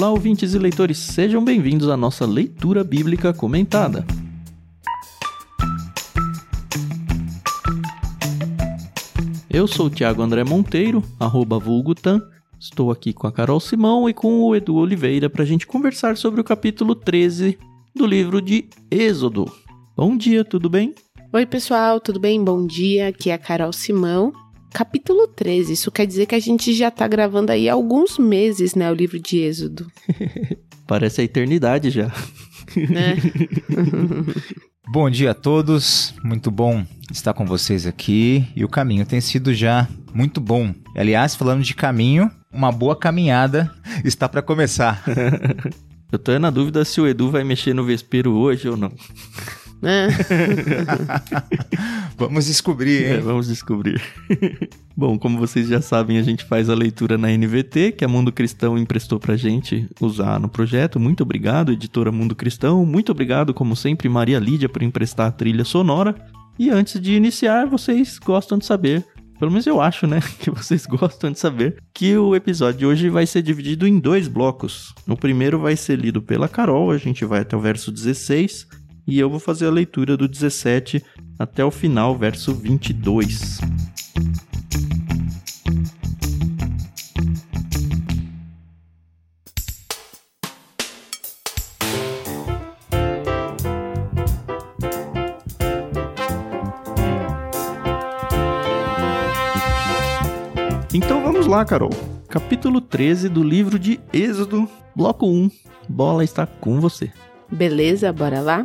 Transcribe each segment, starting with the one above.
Olá, ouvintes e leitores, sejam bem-vindos à nossa leitura bíblica comentada. Eu sou o André Monteiro, arroba vulgutan. Estou aqui com a Carol Simão e com o Edu Oliveira para a gente conversar sobre o capítulo 13 do livro de Êxodo. Bom dia, tudo bem? Oi, pessoal, tudo bem? Bom dia, aqui é a Carol Simão. Capítulo 13, isso quer dizer que a gente já tá gravando aí há alguns meses, né, o livro de Êxodo. Parece a eternidade já. Né? Bom dia a todos, muito bom estar com vocês aqui e o caminho tem sido já muito bom. Aliás, falando de caminho, uma boa caminhada está para começar. Eu tô na dúvida se o Edu vai mexer no vespeiro hoje ou não. Né? Vamos descobrir, É, hein? vamos descobrir. Bom, como vocês já sabem, a gente faz a leitura na NVT, que a Mundo Cristão emprestou pra gente usar no projeto. Muito obrigado, editora Mundo Cristão. Muito obrigado, como sempre, Maria Lídia, por emprestar a trilha sonora. E antes de iniciar, vocês gostam de saber, pelo menos eu acho, né, que vocês gostam de saber, que o episódio de hoje vai ser dividido em dois blocos. O primeiro vai ser lido pela Carol, a gente vai até o verso 16, e eu vou fazer a leitura do 17 até o final, verso 22. Então vamos lá, Carol. Capítulo 13 do livro de Êxodo, bloco 1. Bola está com você. Beleza, bora lá?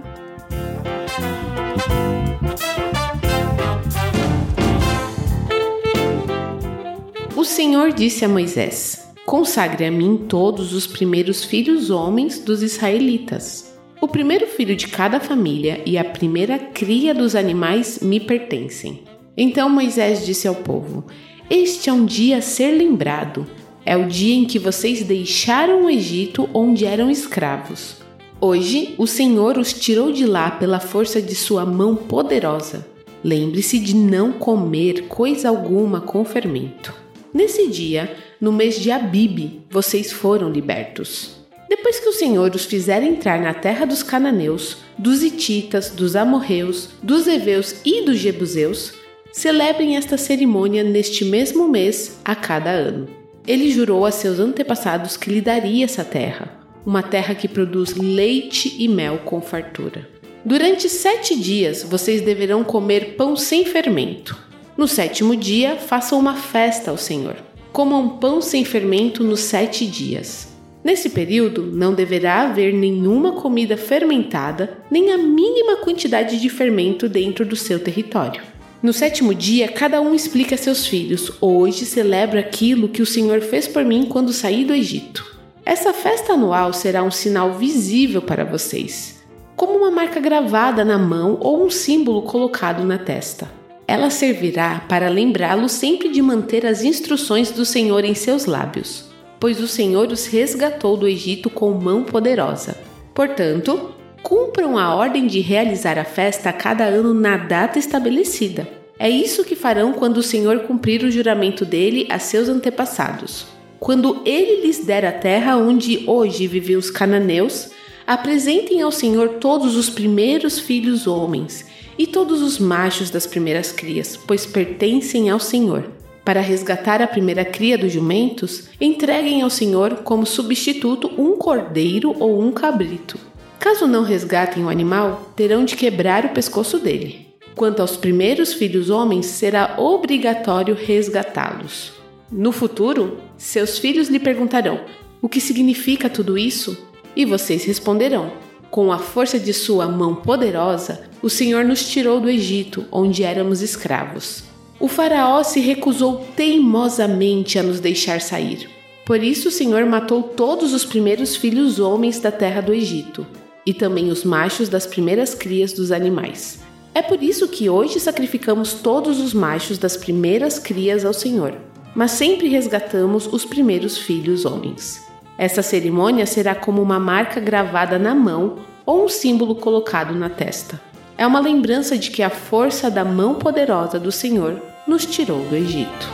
Senhor disse a Moisés: Consagre a mim todos os primeiros filhos homens dos israelitas. O primeiro filho de cada família e a primeira cria dos animais me pertencem. Então Moisés disse ao povo: Este é um dia a ser lembrado. É o dia em que vocês deixaram o Egito onde eram escravos. Hoje o Senhor os tirou de lá pela força de sua mão poderosa. Lembre-se de não comer coisa alguma com fermento. Nesse dia, no mês de Abibe, vocês foram libertos. Depois que o Senhor os fizer entrar na terra dos cananeus, dos hititas, dos amorreus, dos heveus e dos jebuseus, celebrem esta cerimônia neste mesmo mês a cada ano. Ele jurou a seus antepassados que lhe daria essa terra, uma terra que produz leite e mel com fartura. Durante sete dias vocês deverão comer pão sem fermento. No sétimo dia, façam uma festa ao Senhor. Comam pão sem fermento nos sete dias. Nesse período, não deverá haver nenhuma comida fermentada, nem a mínima quantidade de fermento dentro do seu território. No sétimo dia, cada um explica a seus filhos: Hoje celebro aquilo que o Senhor fez por mim quando saí do Egito. Essa festa anual será um sinal visível para vocês, como uma marca gravada na mão ou um símbolo colocado na testa. Ela servirá para lembrá-lo sempre de manter as instruções do Senhor em seus lábios, pois o Senhor os resgatou do Egito com mão poderosa. Portanto, cumpram a ordem de realizar a festa a cada ano na data estabelecida. É isso que farão quando o Senhor cumprir o juramento dele a seus antepassados. Quando ele lhes der a terra onde hoje vivem os cananeus, apresentem ao Senhor todos os primeiros filhos homens e todos os machos das primeiras crias, pois pertencem ao Senhor. Para resgatar a primeira cria dos jumentos, entreguem ao Senhor como substituto um cordeiro ou um cabrito. Caso não resgatem o animal, terão de quebrar o pescoço dele. Quanto aos primeiros filhos homens, será obrigatório resgatá-los. No futuro, seus filhos lhe perguntarão: O que significa tudo isso? E vocês responderão: Com a força de sua mão poderosa, o Senhor nos tirou do Egito, onde éramos escravos. O Faraó se recusou teimosamente a nos deixar sair. Por isso o Senhor matou todos os primeiros filhos homens da terra do Egito, e também os machos das primeiras crias dos animais. É por isso que hoje sacrificamos todos os machos das primeiras crias ao Senhor, mas sempre resgatamos os primeiros filhos homens. Essa cerimônia será como uma marca gravada na mão ou um símbolo colocado na testa. É uma lembrança de que a força da mão poderosa do Senhor nos tirou do Egito.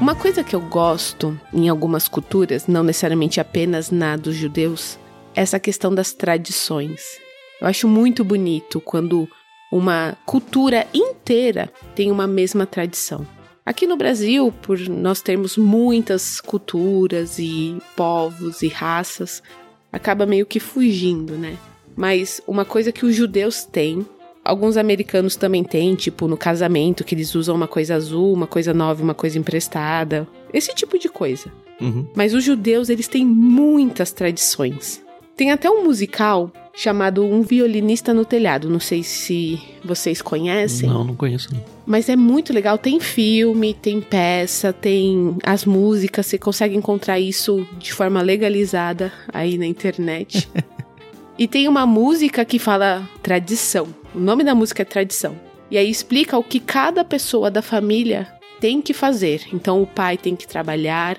Uma coisa que eu gosto em algumas culturas, não necessariamente apenas na dos judeus, é essa questão das tradições. Eu acho muito bonito quando uma cultura inteira tem uma mesma tradição. Aqui no Brasil, por nós termos muitas culturas e povos e raças, acaba meio que fugindo, né? Mas uma coisa que os judeus têm, alguns americanos também têm, tipo no casamento, que eles usam uma coisa azul, uma coisa nova, uma coisa emprestada, esse tipo de coisa. Uhum. Mas os judeus, eles têm muitas tradições. Tem até um musical chamado Um Violinista no Telhado. Não sei se vocês conhecem. Não, não conheço. Não. Mas é muito legal. Tem filme, tem peça, tem as músicas. Você consegue encontrar isso de forma legalizada aí na internet. e tem uma música que fala tradição. O nome da música é Tradição. E aí explica o que cada pessoa da família tem que fazer. Então o pai tem que trabalhar,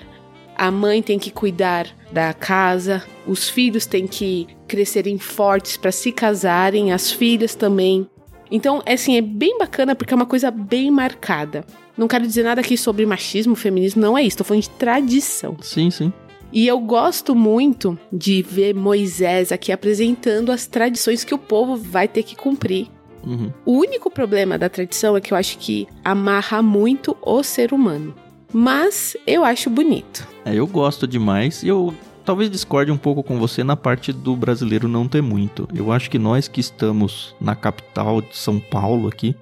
a mãe tem que cuidar da casa, os filhos têm que crescerem fortes para se casarem, as filhas também. Então, é assim, é bem bacana porque é uma coisa bem marcada. Não quero dizer nada aqui sobre machismo, feminismo, não é isso, tô falando de tradição. Sim, sim. E eu gosto muito de ver Moisés aqui apresentando as tradições que o povo vai ter que cumprir. Uhum. O único problema da tradição é que eu acho que amarra muito o ser humano. Mas eu acho bonito. É, eu gosto demais e eu talvez discorde um pouco com você na parte do brasileiro não ter muito. Eu acho que nós que estamos na capital de São Paulo aqui,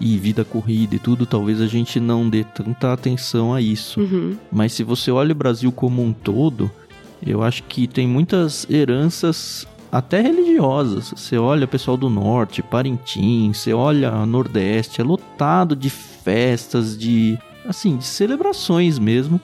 e vida corrida e tudo, talvez a gente não dê tanta atenção a isso. Uhum. Mas se você olha o Brasil como um todo, eu acho que tem muitas heranças até religiosas. Você olha o pessoal do norte, Parintins, você olha o Nordeste, é lotado de festas, de assim, de celebrações mesmo,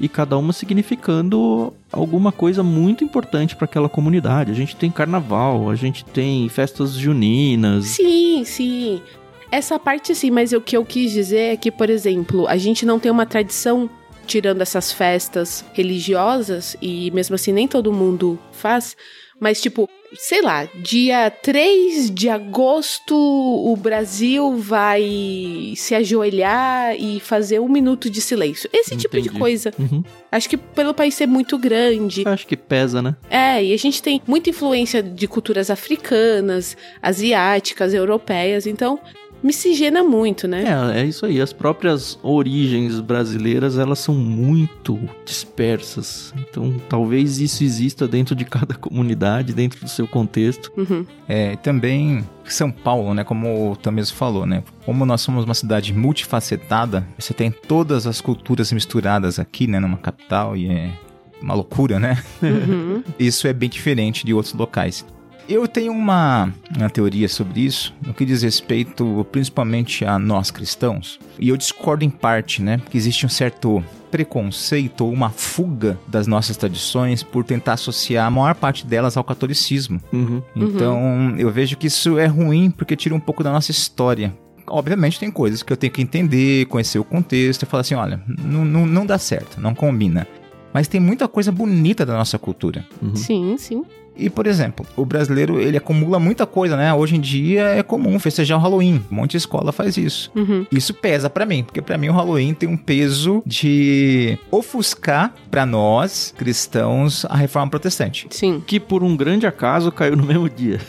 e cada uma significando alguma coisa muito importante para aquela comunidade. A gente tem carnaval, a gente tem festas juninas. Sim, sim. Essa parte sim, mas o que eu quis dizer é que, por exemplo, a gente não tem uma tradição tirando essas festas religiosas e mesmo assim nem todo mundo faz, mas tipo, sei lá, dia 3 de agosto o Brasil vai se ajoelhar e fazer um minuto de silêncio. Esse tipo de Entendi. coisa. Uhum. Acho que pelo país ser muito grande. Acho que pesa, né? É, e a gente tem muita influência de culturas africanas, asiáticas, europeias, então miscigena muito, né? É, é isso aí. As próprias origens brasileiras, elas são muito dispersas. Então, talvez isso exista dentro de cada comunidade, dentro do seu contexto. Uhum. É, também São Paulo, né, como o Tam mesmo falou, né, como nós somos uma cidade multifacetada, você tem todas as culturas misturadas aqui, né, numa capital e é uma loucura, né? Uhum. Isso é bem diferente de outros locais. Eu tenho uma, uma teoria sobre isso, no que diz respeito principalmente a nós cristãos, e eu discordo em parte, né? Porque existe um certo preconceito ou uma fuga das nossas tradições por tentar associar a maior parte delas ao catolicismo. Uhum. Então, eu vejo que isso é ruim porque tira um pouco da nossa história. Obviamente tem coisas que eu tenho que entender, conhecer o contexto e falar assim, olha, não, não, não dá certo, não combina. Mas tem muita coisa bonita da nossa cultura. Uhum. Sim, sim. E, por exemplo, o brasileiro, ele acumula muita coisa, né? Hoje em dia é comum festejar o Halloween. Um monte de escola faz isso. Uhum. Isso pesa pra mim, porque pra mim o Halloween tem um peso de ofuscar pra nós, cristãos, a reforma protestante. Sim, Que por um grande acaso caiu no mesmo dia.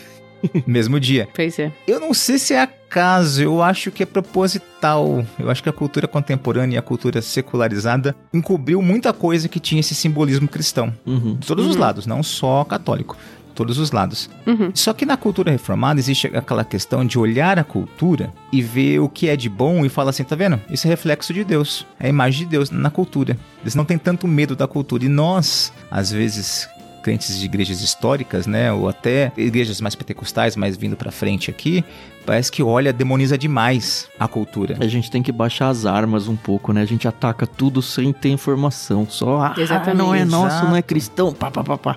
Mesmo dia. pois é. Eu não sei se é acaso, eu acho que é proposital. Eu acho que a cultura contemporânea e a cultura secularizada encobriu muita coisa que tinha esse simbolismo cristão. Uhum. De todos os lados, não só católico. Todos os lados. Uhum. Só que na cultura reformada existe aquela questão de olhar a cultura e ver o que é de bom e falar assim, tá vendo? Isso é reflexo de Deus. É a imagem de Deus na cultura. Eles não têm tanto medo da cultura. E nós, às vezes, crentes de igrejas históricas, né, ou até igrejas mais pentecostais, mais vindo pra frente aqui, parece que olha, demoniza demais a cultura. A gente tem que baixar as armas um pouco, né? A gente ataca tudo sem ter informação. Só, ah, Exatamente. não é nosso, Exato. não é cristão. Pá, pá, pá, pá.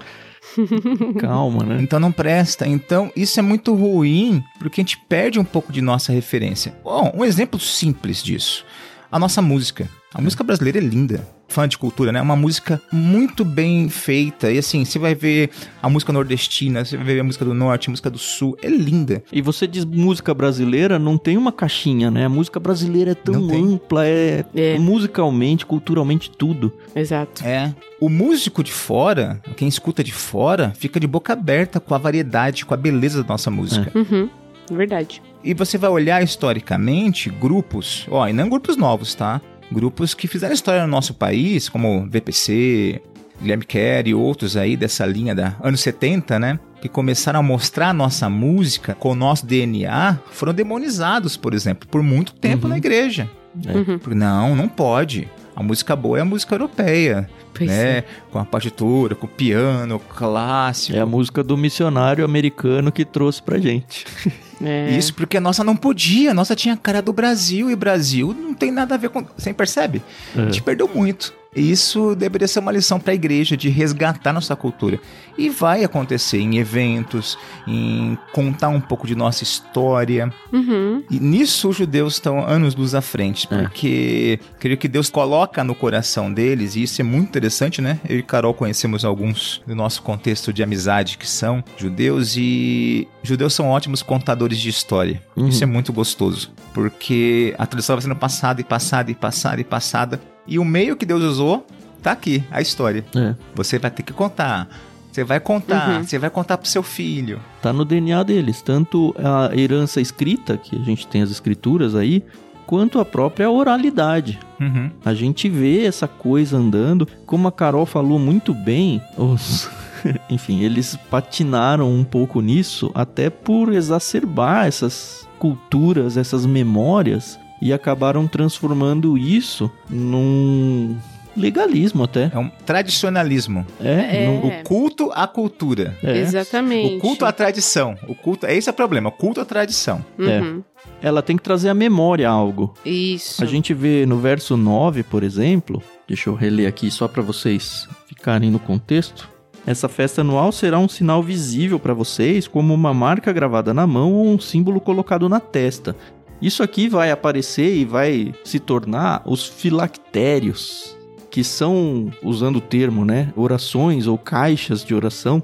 Calma, né? Então não presta. Então isso é muito ruim, porque a gente perde um pouco de nossa referência. Bom, um exemplo simples disso. A nossa música. A música brasileira é linda. Fã de cultura, né? Uma música muito bem feita. E assim, você vai ver a música nordestina, você vai ver a música do norte, a música do sul. É linda. E você diz música brasileira, não tem uma caixinha, né? A música brasileira é tão ampla, é, é, musicalmente, culturalmente, tudo. Exato. É. O músico de fora, quem escuta de fora, fica de boca aberta com a variedade, com a beleza da nossa música. É. Uhum. Verdade. E você vai olhar historicamente grupos, ó, e não grupos novos, tá? Grupos que fizeram história no nosso país, como VPC, Guilherme Kerr e outros aí dessa linha da anos 70, né? Que começaram a mostrar a nossa música com o nosso DNA, foram demonizados, por exemplo, por muito tempo uhum. na igreja. É. Uhum. Não, não pode. A música boa é a música europeia. Pois né? É. Com a partitura, com o piano clássico. É a música do missionário americano que trouxe pra gente. É. Isso porque a nossa não podia, a nossa tinha cara do Brasil e Brasil não tem nada a ver com. Você percebe? É. A gente perdeu muito. E isso deveria ser uma lição para a igreja de resgatar nossa cultura. E vai acontecer em eventos, em contar um pouco de nossa história. Uhum. E nisso os judeus estão anos luz à frente, é. porque é. creio que Deus coloca no coração deles, e isso é muito interessante, né? Eu e Carol conhecemos alguns do nosso contexto de amizade que são judeus, e judeus são ótimos contadores de história. Uhum. Isso é muito gostoso, porque a tradição vai sendo passada e passada e passada e passada e o meio que Deus usou tá aqui, a história. É. Você vai ter que contar. Você vai contar, uhum. você vai contar pro seu filho. Tá no DNA deles, tanto a herança escrita, que a gente tem as escrituras aí, quanto a própria oralidade. Uhum. A gente vê essa coisa andando, como a Carol falou muito bem, os... enfim, eles patinaram um pouco nisso, até por exacerbar essas culturas, essas memórias e acabaram transformando isso num legalismo até. É um tradicionalismo. É. é. o culto à cultura. É. Exatamente. O culto à tradição. O culto, esse é o problema, o culto à tradição. Uhum. É. Ela tem que trazer à memória algo. Isso. A gente vê no verso 9, por exemplo, deixa eu reler aqui só para vocês ficarem no contexto. Essa festa anual será um sinal visível para vocês, como uma marca gravada na mão ou um símbolo colocado na testa. Isso aqui vai aparecer e vai se tornar os filactérios, que são, usando o termo, né, orações ou caixas de oração,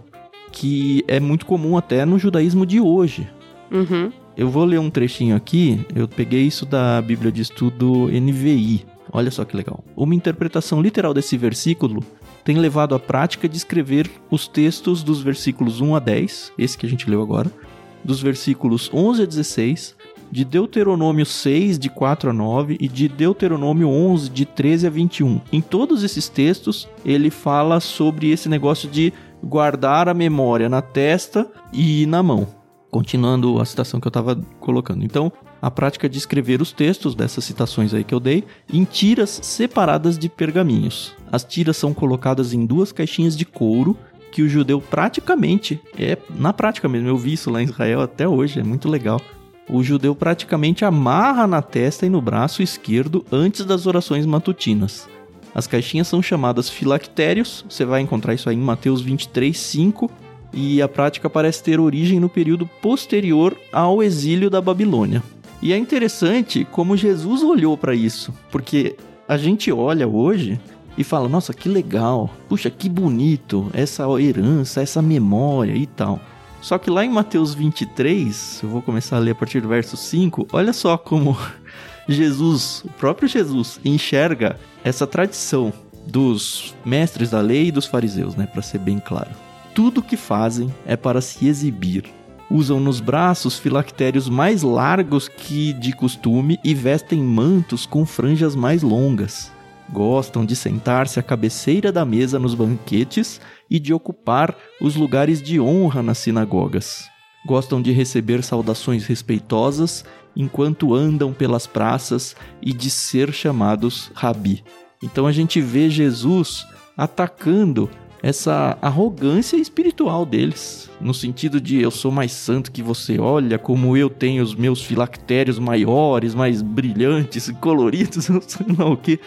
que é muito comum até no judaísmo de hoje. Uhum. Eu vou ler um trechinho aqui, eu peguei isso da Bíblia de Estudo NVI. Olha só que legal. Uma interpretação literal desse versículo tem levado à prática de escrever os textos dos versículos 1 a 10, esse que a gente leu agora, dos versículos 11 a 16, de Deuteronômio 6, de 4 a 9, e de Deuteronômio 11, de 13 a 21. Em todos esses textos, ele fala sobre esse negócio de guardar a memória na testa e na mão. Continuando a citação que eu estava colocando. Então, a prática de escrever os textos dessas citações aí que eu dei em tiras separadas de pergaminhos. As tiras são colocadas em duas caixinhas de couro que o judeu praticamente, é na prática mesmo, eu vi isso lá em Israel até hoje, é muito legal o judeu praticamente amarra na testa e no braço esquerdo antes das orações matutinas. As caixinhas são chamadas filactérios, você vai encontrar isso aí em Mateus 23, 5, e a prática parece ter origem no período posterior ao exílio da Babilônia. E é interessante como Jesus olhou para isso, porque a gente olha hoje e fala: nossa, que legal, puxa, que bonito essa herança, essa memória e tal. Só que lá em Mateus 23, eu vou começar a ler a partir do verso 5, olha só como Jesus, o próprio Jesus, enxerga essa tradição dos mestres da lei e dos fariseus, né, para ser bem claro. Tudo que fazem é para se exibir. Usam nos braços filactérios mais largos que de costume e vestem mantos com franjas mais longas. Gostam de sentar-se à cabeceira da mesa nos banquetes e de ocupar os lugares de honra nas sinagogas. Gostam de receber saudações respeitosas enquanto andam pelas praças e de ser chamados rabi. Então a gente vê Jesus atacando essa arrogância espiritual deles, no sentido de eu sou mais santo que você, olha como eu tenho os meus filactérios maiores, mais brilhantes, coloridos, não sei lá o que.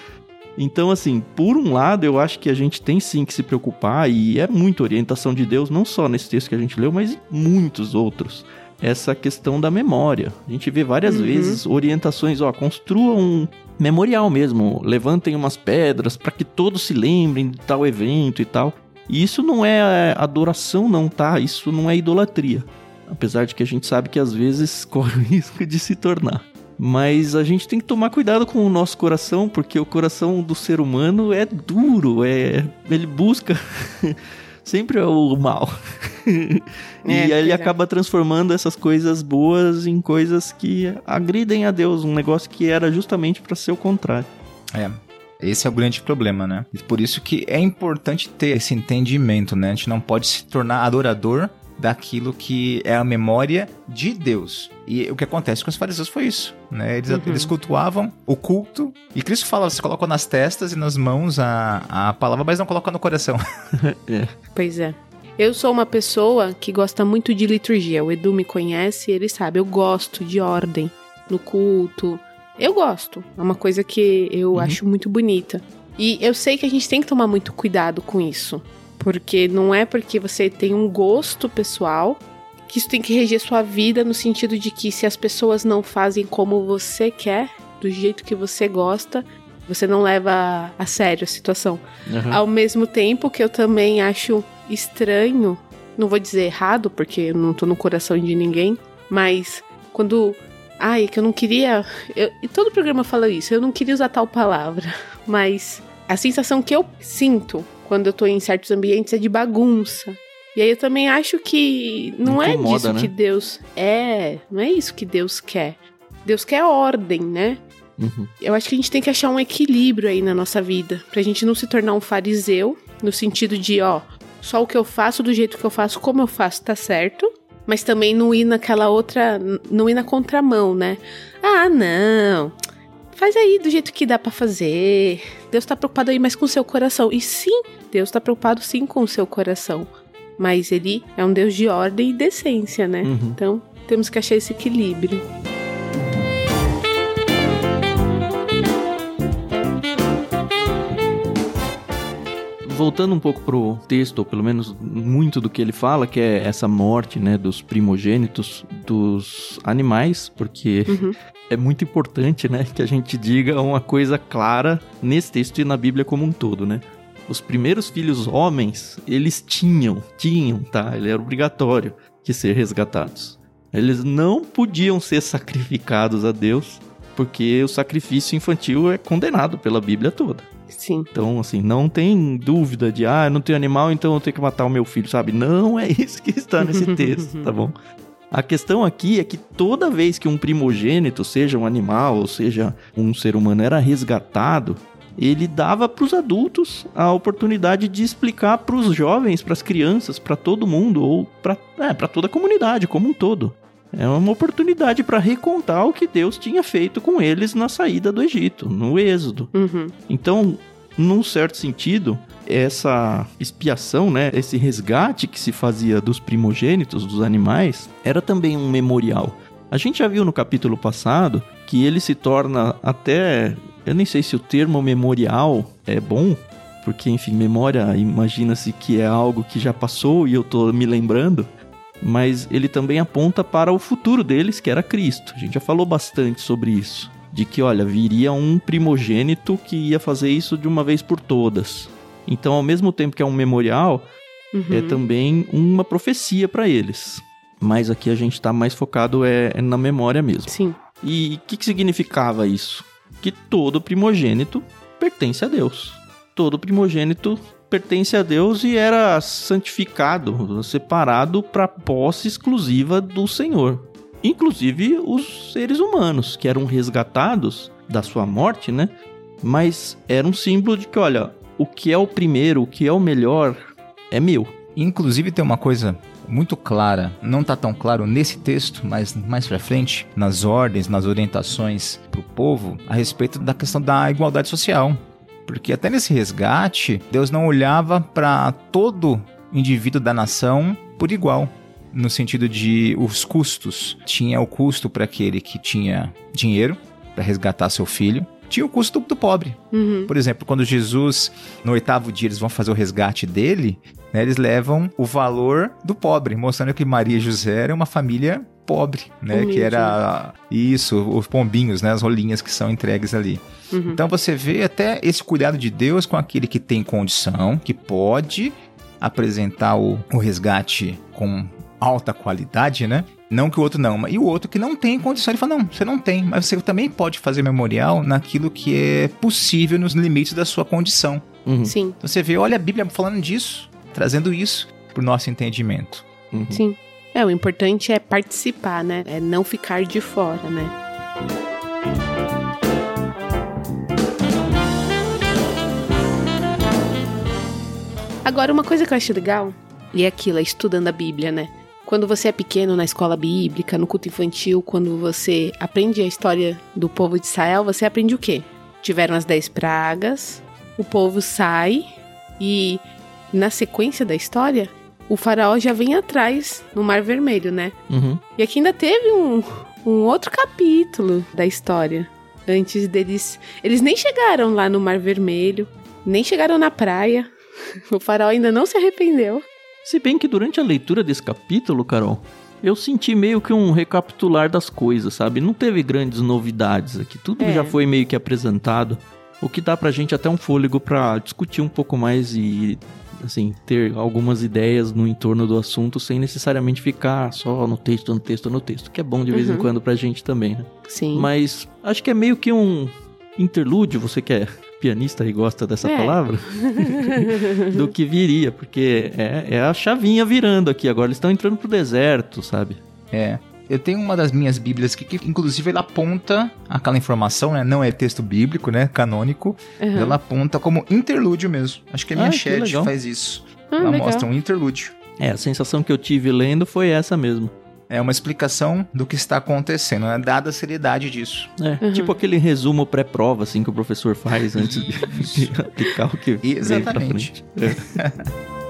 Então, assim, por um lado, eu acho que a gente tem sim que se preocupar, e é muita orientação de Deus, não só nesse texto que a gente leu, mas em muitos outros. Essa questão da memória. A gente vê várias uhum. vezes orientações, ó, construa um, memorial mesmo. Levantem umas pedras para que todos se lembrem de tal evento e tal. E isso não é adoração, não, tá? Isso não é idolatria. Apesar de que a gente sabe que às vezes corre o risco de se tornar. Mas a gente tem que tomar cuidado com o nosso coração, porque o coração do ser humano é duro, é ele busca sempre o mal. e É, ele é. acaba transformando essas coisas boas em coisas que agridem a Deus, um negócio que era justamente para ser o contrário. É. Esse é o grande problema, né? E por isso que é importante ter esse entendimento, né? A gente não pode se tornar adorador daquilo que é a memória de Deus. E o que acontece com os fariseus foi isso, né? Eles, Uhum. eles cultuavam o culto. E Cristo fala, você coloca nas testas e nas mãos a, a palavra, mas não coloca no coração. Pois é. Eu sou uma pessoa que gosta muito de liturgia. O Edu me conhece, ele sabe. Eu gosto de ordem no culto. Eu gosto. É uma coisa que eu Uhum. acho muito bonita. E eu sei que a gente tem que tomar muito cuidado com isso. Porque não é porque você tem um gosto pessoal que isso tem que reger sua vida no sentido de que se as pessoas não fazem como você quer, do jeito que você gosta, você não leva a sério a situação. Ao mesmo tempo que eu também acho estranho, não vou dizer errado, porque eu não tô no coração de ninguém, mas quando. Ai, é que eu não queria. eu- e todo programa fala isso, eu não queria usar tal palavra, mas a sensação que eu sinto quando eu tô em certos ambientes é de bagunça. E aí eu também acho que não é Incomoda, disso né? que Deus é, não é isso que Deus quer. Deus quer ordem, né? Uhum. Eu acho que a gente tem que achar um equilíbrio aí na nossa vida, pra gente não se tornar um fariseu, no sentido de, ó, só o que eu faço do jeito que eu faço, como eu faço, tá certo, mas também não ir naquela outra, não ir na contramão, né? Ah, não. Faz aí do jeito que dá pra fazer. Deus tá preocupado aí mais com o seu coração. E sim, Deus tá preocupado sim com o seu coração. Mas ele é um Deus de ordem e decência, né? Uhum. Então, temos que achar esse equilíbrio. Voltando um pouco pro texto, ou pelo menos muito do que ele fala, que é essa morte, né, dos primogênitos dos animais, porque Uhum. É muito importante, né, que a gente diga uma coisa clara nesse texto e na Bíblia como um todo, né? Os primeiros filhos homens, eles tinham, tinham, tá? Ele era obrigatório de ser resgatados. Eles não podiam ser sacrificados a Deus, porque o sacrifício infantil é condenado pela Bíblia toda. Sim. Então, assim, não tem dúvida de, ah, eu não tenho animal, então eu tenho que matar o meu filho, sabe? Não é isso que está nesse texto, tá bom? A questão aqui é que toda vez que um primogênito, seja um animal ou seja um ser humano, era resgatado, ele dava para os adultos a oportunidade de explicar para os jovens, para as crianças, para todo mundo ou para é, toda a comunidade como um todo. É uma oportunidade para recontar o que Deus tinha feito com eles na saída do Egito, no Êxodo. Uhum. Então, num certo sentido, essa expiação, né, esse resgate que se fazia dos primogênitos dos animais, era também um memorial. A gente já viu no capítulo passado que ele se torna até, eu nem sei se o termo memorial é bom, porque enfim, memória, imagina-se que é algo que já passou e eu tô me lembrando, mas ele também aponta para o futuro deles, que era Cristo. A gente já falou bastante sobre isso de que, olha, viria um primogênito que ia fazer isso de uma vez por todas. Então, ao mesmo tempo que é um memorial, Uhum. é também uma profecia para eles. Mas aqui a gente está mais focado é, é na memória mesmo. Sim. E o que, que significava isso? Que todo primogênito pertence a Deus. Todo primogênito pertence a Deus e era santificado, separado para posse exclusiva do Senhor. Inclusive os seres humanos, que eram resgatados da sua morte, né? Mas era um símbolo de que, olha, o que é o primeiro, o que é o melhor, é meu. Inclusive tem uma coisa muito clara, não tá tão claro nesse texto, mas mais pra frente, nas ordens, nas orientações pro povo, a respeito da questão da igualdade social. Porque até nesse resgate, Deus não olhava para todo indivíduo da nação por igual. No sentido de os custos. Tinha o custo para aquele que tinha dinheiro para resgatar seu filho. Tinha o custo do pobre. Uhum. Por exemplo, quando Jesus, no oitavo dia, eles vão fazer o resgate dele, né, eles levam o valor do pobre, mostrando que Maria e José eram uma família pobre, né? Humilde, que era isso, os pombinhos, né? As rolinhas que são entregues ali. Uhum. Então você vê até esse cuidado de Deus com aquele que tem condição, que pode apresentar o, o resgate com alta qualidade, né? Não que o outro não, e o outro que não tem condição, ele fala: não, você não tem, mas você também pode fazer memorial naquilo que é possível nos limites da sua condição. Uhum. Sim, Você vê, olha a Bíblia falando disso, trazendo isso pro nosso entendimento. Uhum. sim. É, o importante é participar, né? É não ficar de fora, né? Agora, uma coisa que eu acho legal, e é aquilo, é estudando a Bíblia, né? Quando você é pequeno na escola bíblica, no culto infantil, quando você aprende a história do povo de Israel, você aprende o quê? Tiveram as dez pragas, o povo sai e na sequência da história, o faraó já vem atrás no Mar Vermelho, né? Uhum. E aqui ainda teve um, um outro capítulo da história. Antes deles. Eles nem chegaram lá no Mar Vermelho, nem chegaram na praia. O faraó ainda não se arrependeu. Se bem que durante a leitura desse capítulo, Carol, eu senti meio que um recapitular das coisas, sabe? Não teve grandes novidades aqui. Tudo É. já foi meio que apresentado. O que dá pra gente até um fôlego pra discutir um pouco mais e, assim, ter algumas ideias no entorno do assunto sem necessariamente ficar só no texto, no texto, no texto. Que é bom de vez em Uhum. quando pra gente também, né? Sim. Mas acho que é meio que um interlúdio, você que é pianista e gosta dessa É. palavra, do que viria, porque é, é a chavinha virando aqui. Agora eles estão entrando pro deserto, sabe? É. Eu tenho uma das minhas bíblias aqui que, inclusive, ela aponta aquela informação, né? Não é texto bíblico, né? Canônico. Aham. Ela aponta como interlúdio mesmo. Acho que a minha Ah, que chat faz isso. Ah, ela legal. mostra um interlúdio. É, a sensação que eu tive lendo foi essa mesmo. É uma explicação do que está acontecendo, né? Dada a seriedade disso. É, Uhum. tipo aquele resumo pré-prova, assim, que o professor faz antes de, de aplicar o que veio pra Exatamente. frente. É.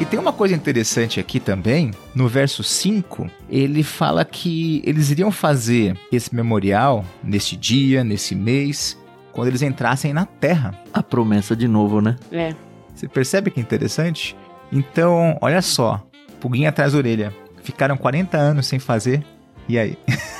E tem uma coisa interessante aqui também, no verso 5, ele fala que eles iriam fazer esse memorial neste dia, nesse mês, quando eles entrassem na terra. A promessa de novo, né? É. Você percebe que é interessante? Então, olha só, pulguinha atrás da orelha. Ficaram 40 anos sem fazer, e aí?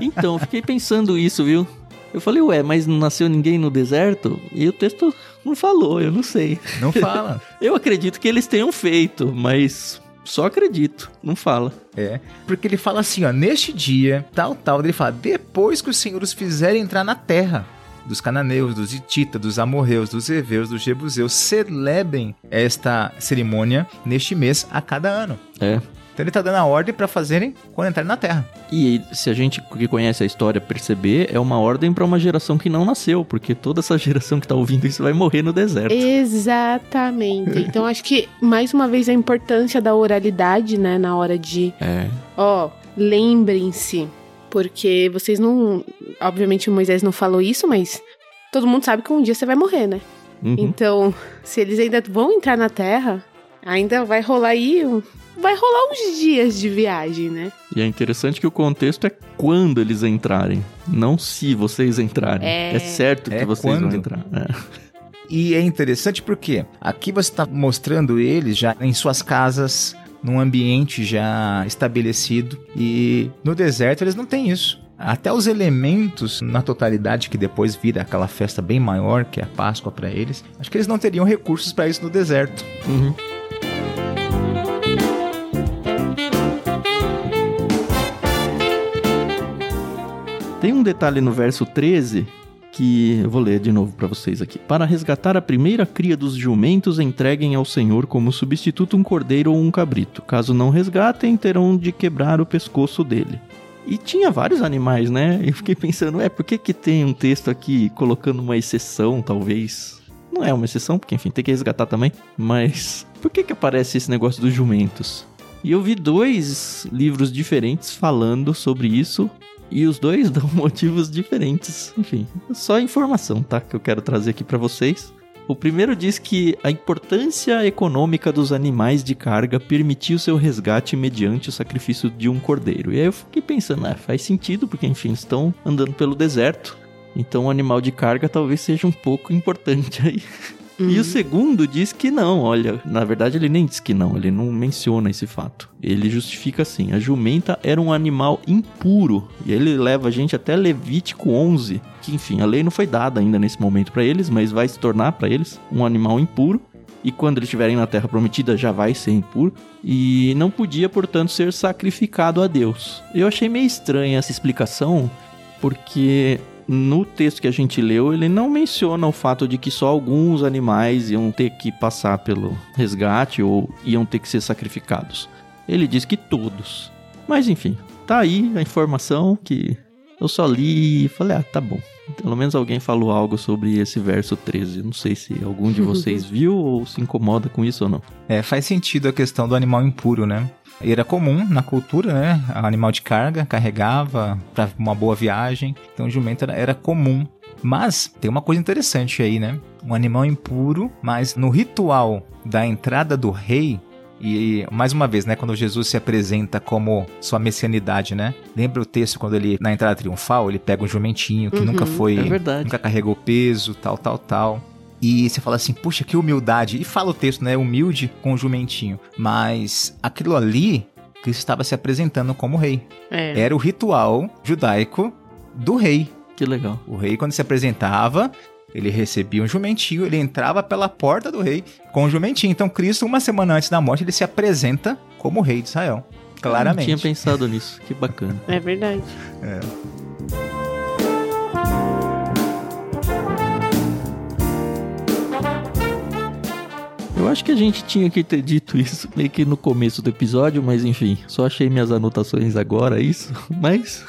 Então, eu fiquei pensando isso, viu? Eu falei, ué, mas não nasceu ninguém no deserto? E o texto não falou, eu não sei. Não fala. Eu acredito que eles tenham feito, mas só acredito, não fala. É, porque ele fala assim, ó, neste dia, tal, tal, ele fala, depois que os senhores fizerem entrar na terra, dos cananeus, dos hititas, dos amorreus, dos heveus, dos jebuseus, celebrem esta cerimônia neste mês a cada ano. É. Então ele tá dando a ordem para fazerem quando entrarem na terra. E se a gente que conhece a história perceber, é uma ordem pra uma geração que não nasceu, porque toda essa geração que tá ouvindo isso vai morrer no deserto. Exatamente. Então acho que mais uma vez a importância da oralidade, né, na hora de, É. ó, lembrem-se, porque vocês não, obviamente o Moisés não falou isso, mas todo mundo sabe que um dia você vai morrer, né? Uhum. Então, se eles ainda vão entrar na Terra, ainda vai rolar aí, um- vai rolar uns dias de viagem, né? E é interessante que o contexto é quando eles entrarem, não se vocês entrarem. É. É, certo que É vocês quando. vão entrar. É. E é interessante porque aqui você está mostrando eles já em suas casas, num ambiente já estabelecido. E no deserto eles não têm isso. Até os elementos na totalidade que depois vira aquela festa bem maior que é a Páscoa para eles, acho que eles não teriam recursos para isso no deserto. Uhum. Tem um detalhe no verso 13 que eu vou ler de novo para vocês aqui. Para resgatar a primeira cria dos jumentos, entreguem ao Senhor como substituto um cordeiro ou um cabrito. Caso não resgatem, terão de quebrar o pescoço dele. E tinha vários animais, né? Eu fiquei pensando, é, por que que tem um texto aqui colocando uma exceção, talvez? Não é uma exceção, porque enfim, tem que resgatar também. Mas por que que aparece esse negócio dos jumentos? E eu vi dois livros diferentes falando sobre isso. E os dois dão motivos diferentes. Enfim, só informação, tá? Que eu quero trazer aqui pra vocês. O primeiro diz que a importância econômica dos animais de carga permitiu seu resgate mediante o sacrifício de um cordeiro. E aí eu fiquei pensando, ah, faz sentido, porque enfim, estão andando pelo deserto. Então o animal de carga talvez seja um pouco importante aí E o segundo diz que não, olha. Na verdade, ele nem diz que não, ele não menciona esse fato. Ele justifica assim: a jumenta era um animal impuro. E ele leva a gente até Levítico 11, que enfim, a lei não foi dada ainda nesse momento para eles, mas vai se tornar para eles um animal impuro. E quando eles estiverem na terra prometida, já vai ser impuro. E não podia, portanto, ser sacrificado a Deus. Eu achei meio estranha essa explicação, porque no texto que a gente leu, ele não menciona o fato de que só alguns animais iam ter que passar pelo resgate ou iam ter que ser sacrificados. Ele diz que todos. Mas enfim, tá aí a informação que eu só li e falei, ah, tá bom. Pelo menos alguém falou algo sobre esse verso 13. Não sei se algum de vocês viu ou se incomoda com isso ou não. É, faz sentido a questão do animal impuro, né? Era comum na cultura, né? Animal de carga, carregava para uma boa viagem. Então, o jumento era, era comum. Mas tem uma coisa interessante aí, né? Um animal impuro, mas no ritual da entrada do rei, e mais uma vez, né, quando Jesus se apresenta como sua messianidade, né? Lembra o texto quando ele na entrada triunfal, ele pega um jumentinho que Uhum, nunca foi, é verdade. nunca carregou peso, tal, tal, tal. E você fala assim, puxa, que humildade. E fala o texto, né? Humilde com o jumentinho. Mas aquilo ali, Cristo estava se apresentando como rei. É. Era o ritual judaico do rei. Que legal. O rei, quando se apresentava, ele recebia um jumentinho, ele entrava pela porta do rei com o jumentinho. Então, Cristo, uma semana antes da morte, ele se apresenta como rei de Israel. Claramente. Eu não tinha pensado nisso. Que bacana. É verdade. Eu acho que a gente tinha que ter dito isso meio que no começo do episódio, mas enfim, só achei minhas anotações agora, isso. Mas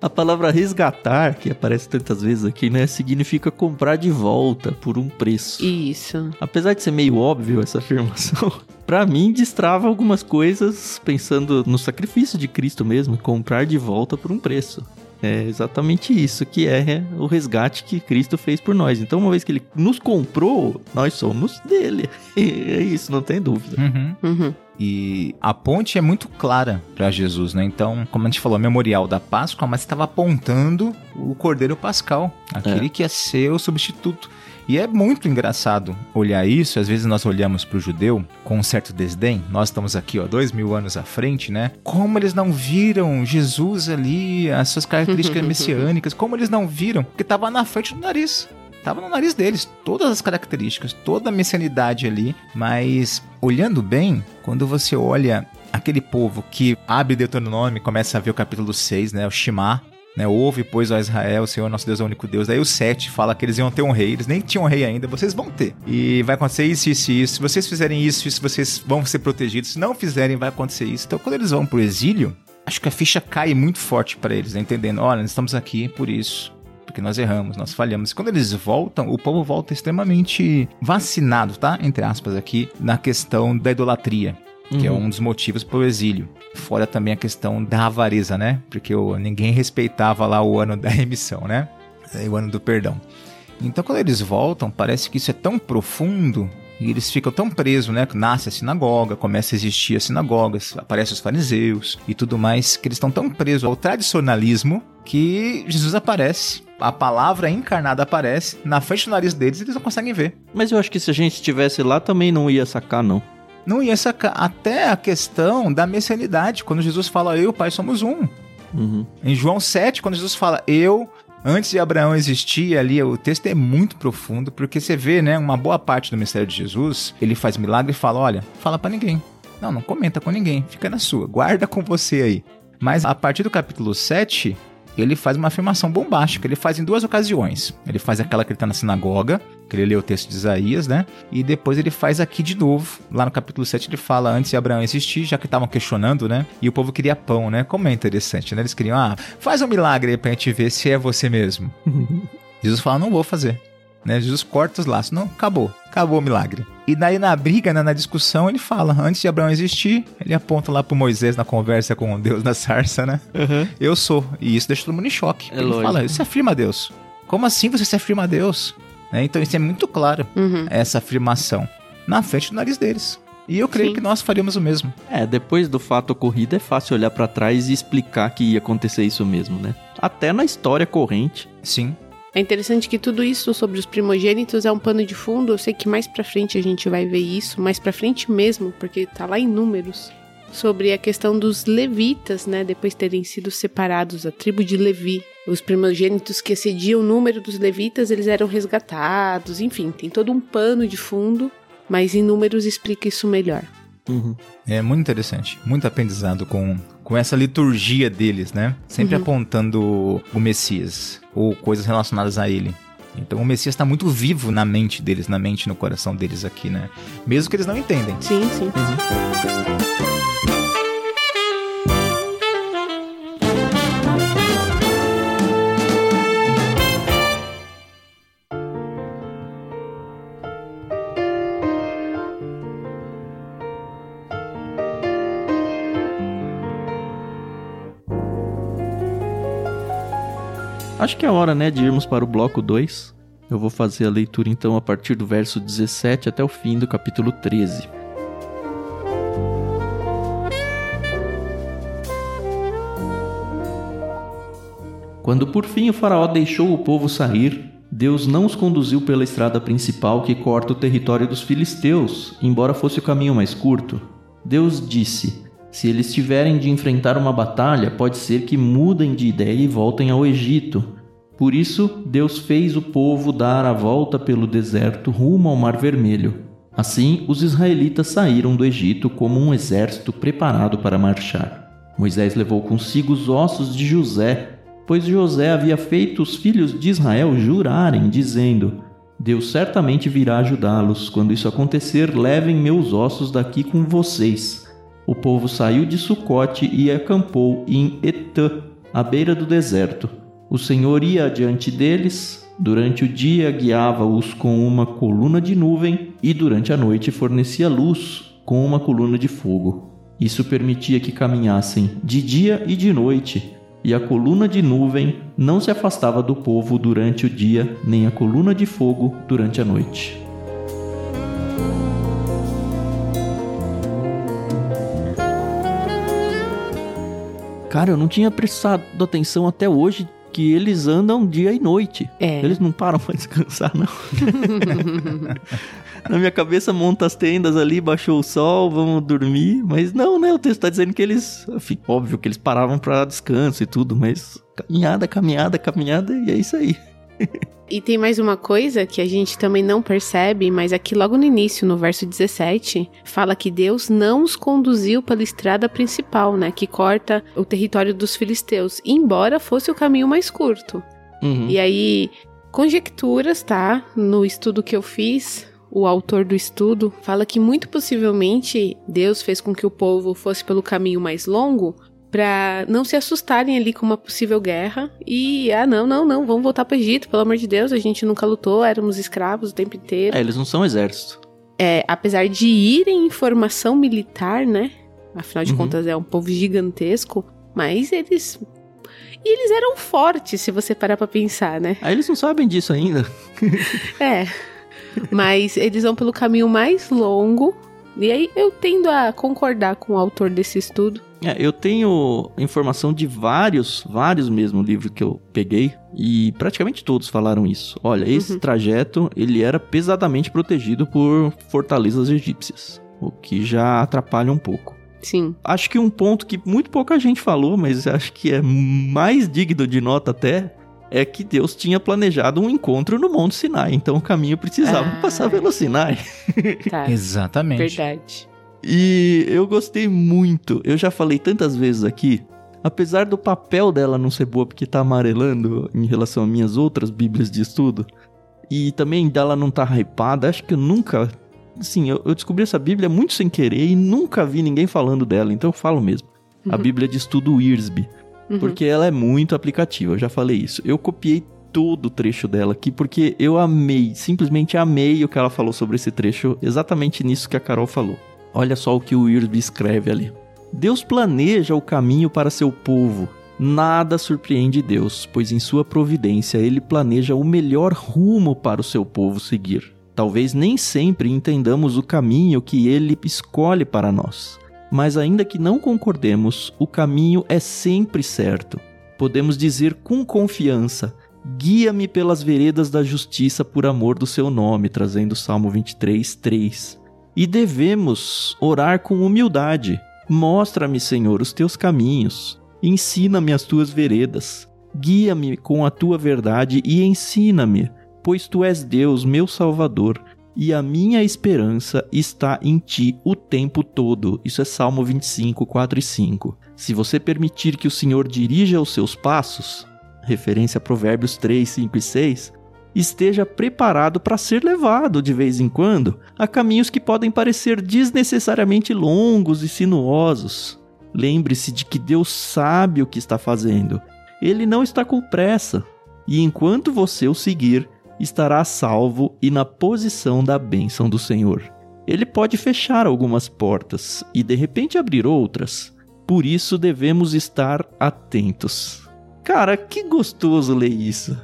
a palavra resgatar, que aparece tantas vezes aqui, né, significa comprar de volta por um preço. Isso. Apesar de ser meio óbvio essa afirmação, pra mim destrava algumas coisas pensando no sacrifício de Cristo mesmo, comprar de volta por um preço. É exatamente isso que é o resgate que Cristo fez por nós. Então, uma vez que ele nos comprou, nós somos dele. É isso, não tem dúvida. Uhum. Uhum. E a ponte é muito clara para Jesus, né? Então, como a gente falou, memorial da Páscoa, mas estava apontando o Cordeiro Pascal, aquele que ia ser o substituto. E é muito engraçado olhar isso. Às vezes nós olhamos para o judeu com um certo desdém. Nós estamos aqui, ó, dois mil anos à frente, né? Como eles não viram Jesus ali, as suas características messiânicas, como eles não viram? Porque estava na frente do nariz. Tava no nariz deles, todas as características, toda a messianidade ali, mas olhando bem, quando você olha aquele povo que abre Deuteronômio e começa a ver o capítulo 6, né, o Shema, né, ouve, pois, ó Israel, o Senhor nosso Deus é o único Deus. Daí o 7 fala que eles iam ter um rei, eles nem tinham um rei ainda, vocês vão ter. E vai acontecer isso, isso e isso. Se vocês fizerem isso, isso, vocês vão ser protegidos. Se não fizerem, vai acontecer isso. Então, quando eles vão pro exílio, acho que a ficha cai muito forte para eles, né, entendendo, olha, nós estamos aqui por isso porque nós erramos, nós falhamos. Quando eles voltam, o povo volta extremamente vacinado, tá? Entre aspas aqui, na questão da idolatria. Que é Uhum. um dos motivos pro exílio. Fora também a questão da avareza, né? Porque o, ninguém respeitava lá o ano da remissão, né? É, O ano do perdão. Então, quando eles voltam, parece que isso é tão profundo e eles ficam tão presos, né? Nasce a sinagoga, começa a existir as sinagogas, aparecem os fariseus e tudo mais, que eles estão tão presos ao tradicionalismo que Jesus aparece. A palavra encarnada aparece na frente do nariz deles e eles não conseguem ver. Mas eu acho que se a gente estivesse lá também não ia sacar, não. Não ia sacar até a questão da messianidade, quando Jesus fala, eu e o Pai somos um. Uhum. Em João 7, quando Jesus fala eu, antes de Abraão existir, ali o texto é muito profundo, porque você vê, né, uma boa parte do mistério de Jesus, ele faz milagre e fala, olha, fala pra ninguém. Não, não comenta com ninguém, fica na sua, guarda com você aí. Mas a partir do capítulo 7, ele faz uma afirmação bombástica. Ele faz em duas ocasiões. Ele faz aquela que ele tá na sinagoga, que ele lê o texto de Isaías, né? E depois ele faz aqui de novo. Lá no capítulo 7 ele fala antes de Abraão existir, já que estavam questionando, né? E o povo queria pão, né? Como é interessante, né? Eles queriam, ah, faz um milagre aí pra gente ver se é você mesmo. Jesus fala, não vou fazer. Né? Jesus corta os laços. Não, acabou. Acabou o milagre. E daí na briga, né, na discussão, ele fala, antes de Abraão existir, ele aponta lá pro Moisés na conversa com Deus na sarça, né? Eu sou. E isso deixa todo mundo em choque. É ele lógico. fala, você afirma a Deus. Como assim você se afirma a Deus? Né? Então isso é muito claro, Uhum. essa afirmação. Na frente do nariz deles. E eu creio Sim. que nós faríamos o mesmo. É, depois do fato ocorrido é fácil olhar pra trás e explicar que ia acontecer isso mesmo, né? Até na história corrente. Sim. É interessante que tudo isso sobre os primogênitos é um pano de fundo. Eu sei que mais pra frente a gente vai ver isso, mais pra frente mesmo, porque tá lá em números. Sobre a questão dos levitas, né? Depois terem sido separados, a tribo de Levi. Os primogênitos que excediam o número dos levitas, eles eram resgatados. Enfim, tem todo um pano de fundo, mas em números explica isso melhor. Uhum. É muito interessante, muito aprendizado com, com essa liturgia deles, né? Sempre uhum. apontando o Messias ou coisas relacionadas a ele. Então o Messias está muito vivo na mente deles, na mente e no coração deles aqui, né? Mesmo que eles não entendem. Sim, sim. Uhum. Acho que é hora, né, de irmos para o bloco 2. Eu vou fazer a leitura então a partir do verso 17 até o fim do capítulo 13. Quando por fim o Faraó deixou o povo sair, Deus não os conduziu pela estrada principal que corta o território dos filisteus, embora fosse o caminho mais curto. Deus disse: se eles tiverem de enfrentar uma batalha, pode ser que mudem de ideia e voltem ao Egito. Por isso, Deus fez o povo dar a volta pelo deserto rumo ao Mar Vermelho. Assim, os israelitas saíram do Egito como um exército preparado para marchar. Moisés levou consigo os ossos de José, pois José havia feito os filhos de Israel jurarem, dizendo: Deus certamente virá ajudá-los. Quando isso acontecer, levem meus ossos daqui com vocês. O povo saiu de Sucote e acampou em Etã, à beira do deserto. O Senhor ia adiante deles, durante o dia guiava-os com uma coluna de nuvem e durante a noite fornecia luz com uma coluna de fogo. Isso permitia que caminhassem de dia e de noite, e a coluna de nuvem não se afastava do povo durante o dia, nem a coluna de fogo durante a noite. Cara, eu não tinha prestado atenção até hoje que eles andam dia e noite. É. Eles não param pra descansar, não. Na minha cabeça monta as tendas ali, baixou o sol, vamos dormir. Mas não, né? O texto tá dizendo que eles. Óbvio que eles paravam para descanso e tudo, mas caminhada, caminhada, caminhada, e é isso aí. E tem mais uma coisa que a gente também não percebe, mas aqui logo no início, no verso 17, fala que Deus não os conduziu pela estrada principal, né? Que corta o território dos filisteus, embora fosse o caminho mais curto. Uhum. E aí, conjecturas, tá? No estudo que eu fiz, o autor do estudo fala que muito possivelmente Deus fez com que o povo fosse pelo caminho mais longo para não se assustarem ali com uma possível guerra e ah não, não, não, vamos voltar para Egito, pelo amor de Deus, a gente nunca lutou, éramos escravos o tempo inteiro. É, eles não são exército. É, apesar de irem em formação militar, né? Afinal de uhum. contas é um povo gigantesco, mas eles e eles eram fortes, se você parar para pensar, né? Ah, eles não sabem disso ainda. é. Mas eles vão pelo caminho mais longo. E aí eu tendo a concordar com o autor desse estudo é, eu tenho informação de vários, vários mesmo livros que eu peguei e praticamente todos falaram isso. Olha, esse uhum. trajeto ele era pesadamente protegido por fortalezas egípcias, o que já atrapalha um pouco. Sim. Acho que um ponto que muito pouca gente falou, mas acho que é mais digno de nota até, é que Deus tinha planejado um encontro no Monte Sinai, então o caminho precisava ah. passar pelo Sinai. Tá. Exatamente. Verdade. E eu gostei muito. Eu já falei tantas vezes aqui. Apesar do papel dela não ser boa porque tá amarelando em relação a minhas outras bíblias de estudo, e também dela não tá hypada, acho que eu nunca. Assim, eu, eu, descobri essa Bíblia muito sem querer e nunca vi ninguém falando dela, então eu falo mesmo. Uhum. A Bíblia de estudo Wiersbe. Uhum. Porque ela é muito aplicativa, eu já falei isso. Eu copiei todo o trecho dela aqui porque eu amei, simplesmente amei o que ela falou sobre esse trecho, exatamente nisso que a Carol falou. Olha só o que o Irsby escreve ali. Deus planeja o caminho para seu povo. Nada surpreende Deus, pois em sua providência ele planeja o melhor rumo para o seu povo seguir. Talvez nem sempre entendamos o caminho que ele escolhe para nós, mas ainda que não concordemos, o caminho é sempre certo. Podemos dizer com confiança: Guia-me pelas veredas da justiça por amor do seu nome, trazendo o Salmo 23, 3. E devemos orar com humildade. Mostra-me, Senhor, os teus caminhos. Ensina-me as tuas veredas. Guia-me com a tua verdade e ensina-me, pois tu és Deus, meu Salvador, e a minha esperança está em ti o tempo todo. Isso é Salmo 25, 4 e 5. Se você permitir que o Senhor dirija os seus passos, referência a Provérbios 3, 5 e 6, esteja preparado para ser levado de vez em quando a caminhos que podem parecer desnecessariamente longos e sinuosos. Lembre-se de que Deus sabe o que está fazendo. Ele não está com pressa. E enquanto você o seguir, estará salvo e na posição da bênção do Senhor. Ele pode fechar algumas portas e de repente abrir outras. Por isso devemos estar atentos. Cara, que gostoso ler isso.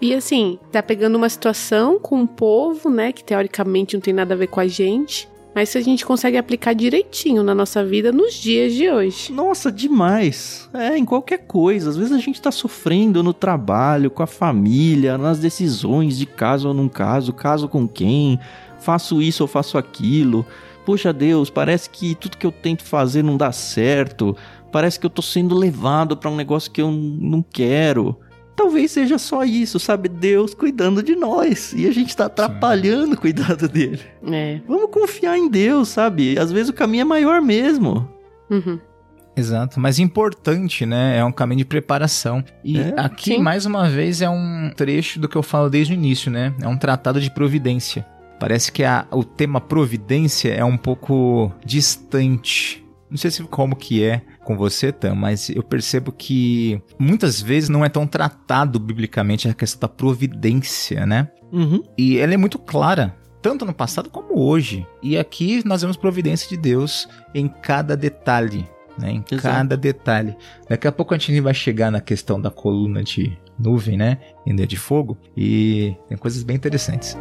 E assim, tá pegando uma situação com um povo, né, que teoricamente não tem nada a ver com a gente, mas se a gente consegue aplicar direitinho na nossa vida nos dias de hoje. Nossa, demais. É, em qualquer coisa. Às vezes a gente tá sofrendo no trabalho, com a família, nas decisões de caso ou não caso, caso com quem, faço isso ou faço aquilo. Poxa Deus, parece que tudo que eu tento fazer não dá certo. Parece que eu tô sendo levado para um negócio que eu não quero talvez seja só isso, sabe? Deus cuidando de nós. E a gente tá atrapalhando Sim. o cuidado dele. É. Vamos confiar em Deus, sabe? Às vezes o caminho é maior mesmo. Uhum. Exato, mas importante, né? É um caminho de preparação. E é, aqui, sim. mais uma vez, é um trecho do que eu falo desde o início, né? É um tratado de providência. Parece que a, o tema providência é um pouco distante. Não sei se como que é com você, Tam, mas eu percebo que muitas vezes não é tão tratado biblicamente a questão da providência, né? Uhum. E ela é muito clara, tanto no passado como hoje. E aqui nós vemos providência de Deus em cada detalhe. Né, em Exato. cada detalhe. Daqui a pouco a gente vai chegar na questão da coluna de nuvem, né? Ainda de fogo. E tem coisas bem interessantes.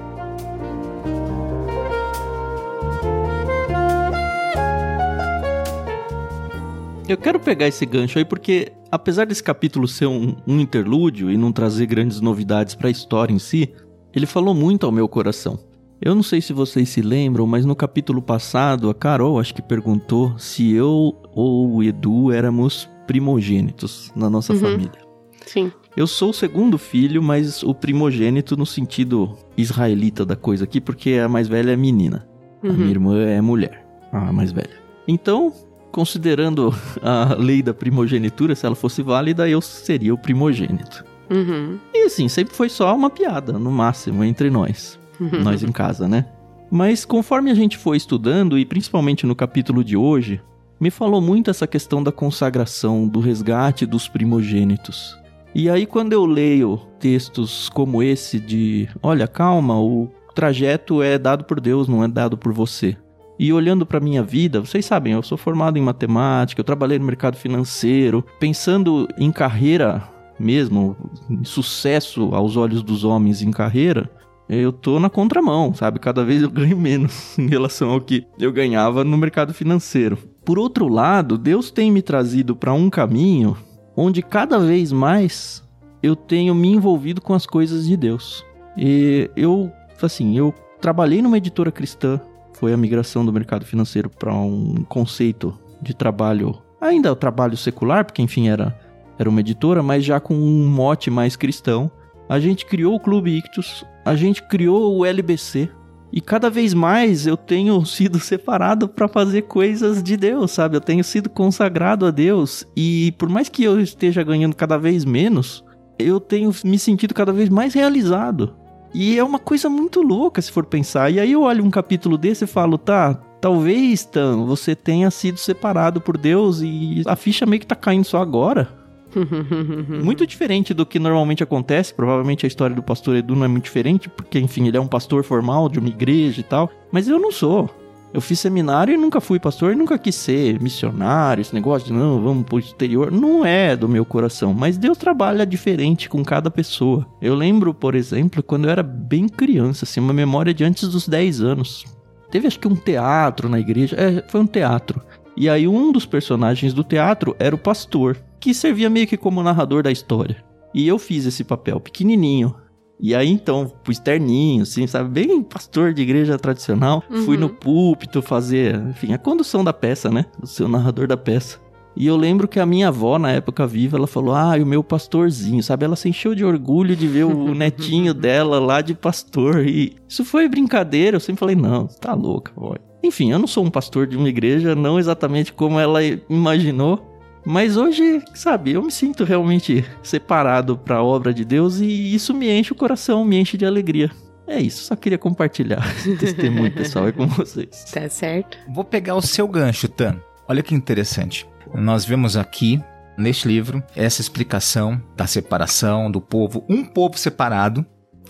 Eu quero pegar esse gancho aí porque, apesar desse capítulo ser um, um interlúdio e não trazer grandes novidades para a história em si, ele falou muito ao meu coração. Eu não sei se vocês se lembram, mas no capítulo passado a Carol acho que perguntou se eu ou o Edu éramos primogênitos na nossa uhum. família. Sim. Eu sou o segundo filho, mas o primogênito no sentido israelita da coisa aqui, porque a mais velha é menina. Uhum. A minha irmã é mulher, a mais velha. Então, considerando a lei da primogenitura, se ela fosse válida, eu seria o primogênito. Uhum. E assim, sempre foi só uma piada, no máximo, entre nós. Uhum. Nós em casa, né? Mas conforme a gente foi estudando, e principalmente no capítulo de hoje, me falou muito essa questão da consagração, do resgate dos primogênitos. E aí, quando eu leio textos como esse de: olha, calma, o trajeto é dado por Deus, não é dado por você. E olhando para minha vida, vocês sabem, eu sou formado em matemática, eu trabalhei no mercado financeiro, pensando em carreira mesmo, em sucesso aos olhos dos homens em carreira, eu tô na contramão, sabe? Cada vez eu ganho menos em relação ao que eu ganhava no mercado financeiro. Por outro lado, Deus tem me trazido para um caminho onde cada vez mais eu tenho me envolvido com as coisas de Deus. E eu, assim, eu trabalhei numa editora cristã foi a migração do mercado financeiro para um conceito de trabalho, ainda o trabalho secular, porque enfim era, era uma editora, mas já com um mote mais cristão. A gente criou o Clube Ictus, a gente criou o LBC, e cada vez mais eu tenho sido separado para fazer coisas de Deus, sabe? Eu tenho sido consagrado a Deus. E por mais que eu esteja ganhando cada vez menos, eu tenho me sentido cada vez mais realizado. E é uma coisa muito louca se for pensar. E aí eu olho um capítulo desse e falo, tá, talvez, Tan, você tenha sido separado por Deus e a ficha meio que tá caindo só agora. muito diferente do que normalmente acontece. Provavelmente a história do pastor Edu não é muito diferente, porque, enfim, ele é um pastor formal de uma igreja e tal. Mas eu não sou. Eu fiz seminário e nunca fui pastor nunca quis ser missionário, esse negócio de não, vamos pro exterior. Não é do meu coração, mas Deus trabalha diferente com cada pessoa. Eu lembro, por exemplo, quando eu era bem criança, assim, uma memória de antes dos 10 anos. Teve acho que um teatro na igreja, é, foi um teatro. E aí um dos personagens do teatro era o pastor, que servia meio que como narrador da história. E eu fiz esse papel pequenininho. E aí então, pus terninho, assim, sabe? Bem pastor de igreja tradicional. Uhum. Fui no púlpito fazer, enfim, a condução da peça, né? O seu narrador da peça. E eu lembro que a minha avó, na época viva, ela falou: Ah, e o meu pastorzinho, sabe? Ela se encheu de orgulho de ver o netinho dela lá de pastor. E isso foi brincadeira. Eu sempre falei: Não, você tá louca, vó. Enfim, eu não sou um pastor de uma igreja, não exatamente como ela imaginou. Mas hoje, sabe, eu me sinto realmente separado para a obra de Deus e isso me enche o coração, me enche de alegria. É isso, só queria compartilhar esse testemunho pessoal aí com vocês. Tá certo? Vou pegar o seu gancho, Tan. Olha que interessante. Nós vemos aqui, neste livro, essa explicação da separação do povo, um povo separado,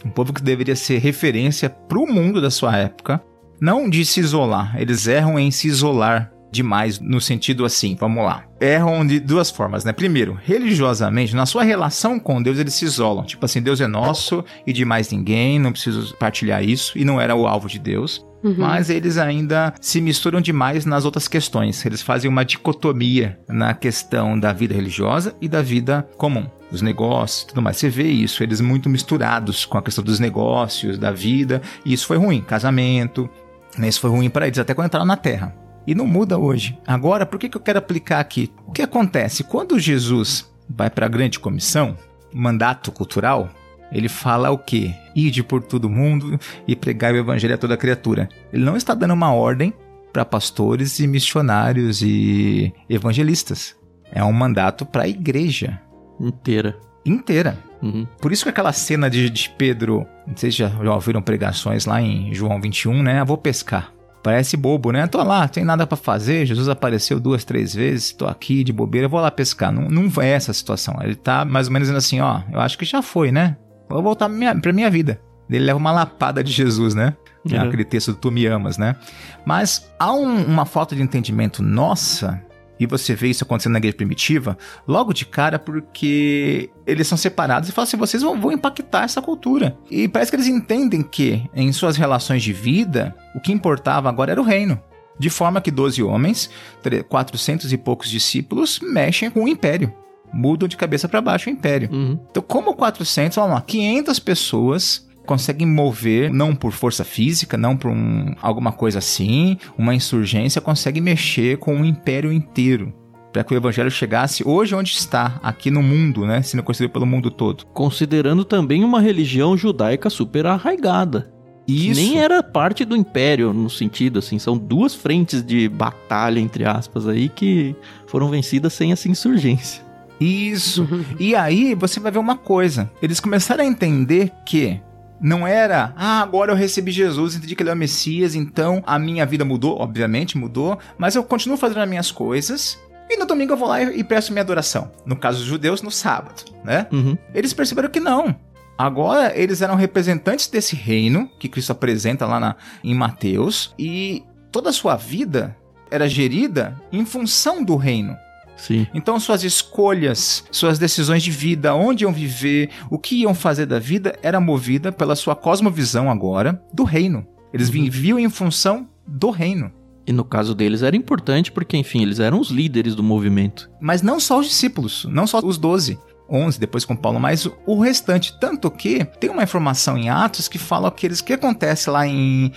um povo que deveria ser referência para o mundo da sua época, não de se isolar. Eles erram em se isolar demais no sentido assim, vamos lá. Erram de duas formas, né? Primeiro, religiosamente, na sua relação com Deus, eles se isolam. Tipo assim, Deus é nosso e de mais ninguém, não preciso partilhar isso, e não era o alvo de Deus. Uhum. Mas eles ainda se misturam demais nas outras questões. Eles fazem uma dicotomia na questão da vida religiosa e da vida comum. Dos negócios tudo mais. Você vê isso, eles muito misturados com a questão dos negócios, da vida, e isso foi ruim. Casamento, né? Isso foi ruim para eles, até quando entraram na Terra. E não muda hoje. Agora, por que, que eu quero aplicar aqui? O que acontece? Quando Jesus vai para a grande comissão, mandato cultural, ele fala o quê? Ide por todo mundo e pregar o evangelho a toda criatura. Ele não está dando uma ordem para pastores e missionários e evangelistas. É um mandato para a igreja Inteira. inteira. Uhum. Por isso que aquela cena de, de Pedro, se já, já ouviram pregações lá em João 21, né? Ah, vou pescar. Parece bobo, né? Tô lá, tem nada para fazer. Jesus apareceu duas, três vezes. Tô aqui de bobeira, vou lá pescar. Não, não é essa a situação. Ele tá mais ou menos dizendo assim: ó, eu acho que já foi, né? Vou voltar pra minha, pra minha vida. Ele leva uma lapada de Jesus, né? Uhum. aquele texto do Tu me amas, né? Mas há um- uma falta de entendimento nossa, e você vê isso acontecendo na igreja primitiva, logo de cara, porque eles são separados e falam assim: vocês vão, vão impactar essa cultura. E parece que eles entendem que, em suas relações de vida, o que importava agora era o reino. De forma que 12 homens, tre- 400 e poucos discípulos, mexem com o império. Mudam de cabeça para baixo o império. Uhum. Então, como 400, vamos lá, 500 pessoas conseguem mover, não por força física, não por um, alguma coisa assim, uma insurgência, consegue mexer com o império inteiro. Para que o evangelho chegasse hoje onde está, aqui no mundo, né? Sendo conhecido pelo mundo todo. Considerando também uma religião judaica super arraigada. Isso. Nem era parte do império, no sentido assim. São duas frentes de batalha, entre aspas, aí, que foram vencidas sem essa insurgência. Isso. E aí você vai ver uma coisa. Eles começaram a entender que não era, ah, agora eu recebi Jesus, entendi que ele é o Messias, então a minha vida mudou, obviamente mudou, mas eu continuo fazendo as minhas coisas. E no domingo eu vou lá e e presto minha adoração. No caso dos judeus, no sábado, né? Uhum. Eles perceberam que não. Agora eles eram representantes desse reino que Cristo apresenta lá na- em Mateus e toda a sua vida era gerida em função do reino. Sim. Então, suas escolhas, suas decisões de vida, onde iam viver, o que iam fazer da vida, era movida pela sua cosmovisão agora do reino. Eles viviam em função do reino. E no caso deles era importante porque, enfim, eles eram os líderes do movimento. Mas não só os discípulos, não só os doze. 11 depois com Paulo, mas o restante. Tanto que tem uma informação em Atos que fala aqueles que acontece lá em.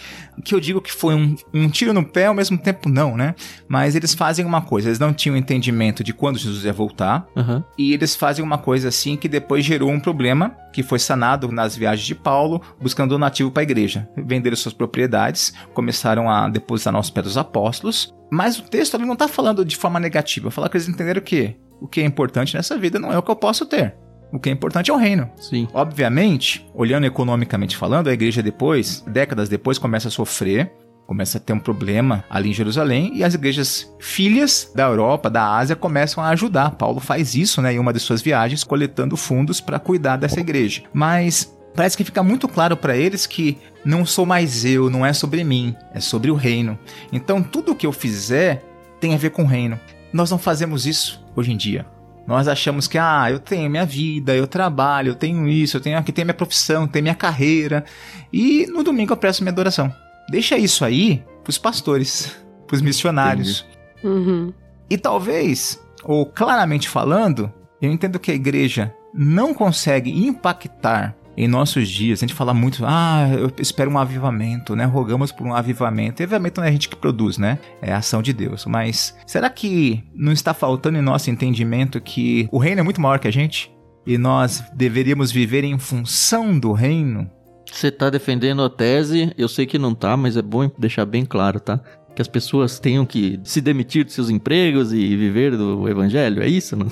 que eu digo que foi um, um tiro no pé, ao mesmo tempo não, né? Mas eles fazem uma coisa, eles não tinham entendimento de quando Jesus ia voltar, Aham. e eles fazem uma coisa assim que depois gerou um problema que foi sanado nas viagens de Paulo, buscando donativo para a igreja. Venderam suas propriedades, começaram a depositar nos pés dos apóstolos. Mas o texto ali não está falando de forma negativa, fala que eles entenderam que o que é importante nessa vida não é o que eu posso ter. O que é importante é o reino. Sim. Obviamente, olhando economicamente falando, a igreja depois, décadas depois, começa a sofrer, começa a ter um problema ali em Jerusalém e as igrejas filhas da Europa, da Ásia, começam a ajudar. Paulo faz isso, né, em uma de suas viagens, coletando fundos para cuidar dessa igreja. Mas parece que fica muito claro para eles que não sou mais eu, não é sobre mim, é sobre o reino. Então, tudo o que eu fizer tem a ver com o reino. Nós não fazemos isso hoje em dia. Nós achamos que, ah, eu tenho minha vida, eu trabalho, eu tenho isso, eu tenho aqui, tenho minha profissão, tenho minha carreira. E no domingo eu presto minha adoração. Deixa isso aí pros pastores, pros missionários. Uhum. E talvez, ou claramente falando, eu entendo que a igreja não consegue impactar em nossos dias, a gente fala muito, ah, eu espero um avivamento, né? Rogamos por um avivamento. E avivamento não é a gente que produz, né? É a ação de Deus. Mas será que não está faltando em nosso entendimento que o reino é muito maior que a gente? E nós deveríamos viver em função do reino? Você está defendendo a tese, eu sei que não tá, mas é bom deixar bem claro, tá? Que as pessoas tenham que se demitir dos seus empregos e viver do evangelho, é isso, não?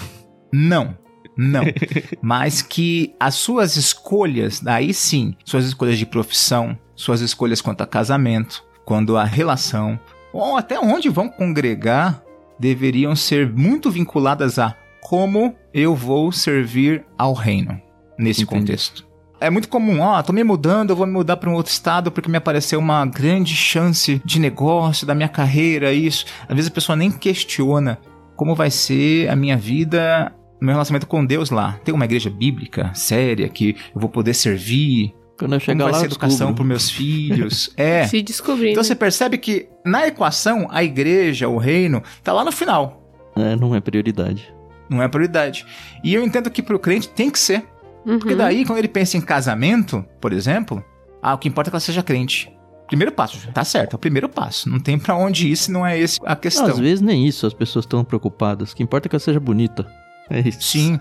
Não. Não. Mas que as suas escolhas, daí sim, suas escolhas de profissão, suas escolhas quanto a casamento, quando a relação, ou até onde vão congregar, deveriam ser muito vinculadas a como eu vou servir ao reino nesse Entendi. contexto. É muito comum, ó, oh, tô me mudando, eu vou me mudar para um outro estado porque me apareceu uma grande chance de negócio, da minha carreira, isso. Às vezes a pessoa nem questiona como vai ser a minha vida meu relacionamento com Deus lá. Tem uma igreja bíblica séria que eu vou poder servir. Quando eu chegar Como vai lá, ser educação para meus filhos. É. Se descobrir. Então você percebe que na equação a igreja, o reino, tá lá no final. É, não é prioridade. Não é prioridade. E eu entendo que pro crente tem que ser. Uhum. Porque daí, quando ele pensa em casamento, por exemplo, ah, o que importa é que ela seja crente. Primeiro passo, tá certo, é o primeiro passo. Não tem para onde ir se não é esse a questão. Às vezes nem isso, as pessoas estão preocupadas. O que importa é que ela seja bonita. É isso. Sim.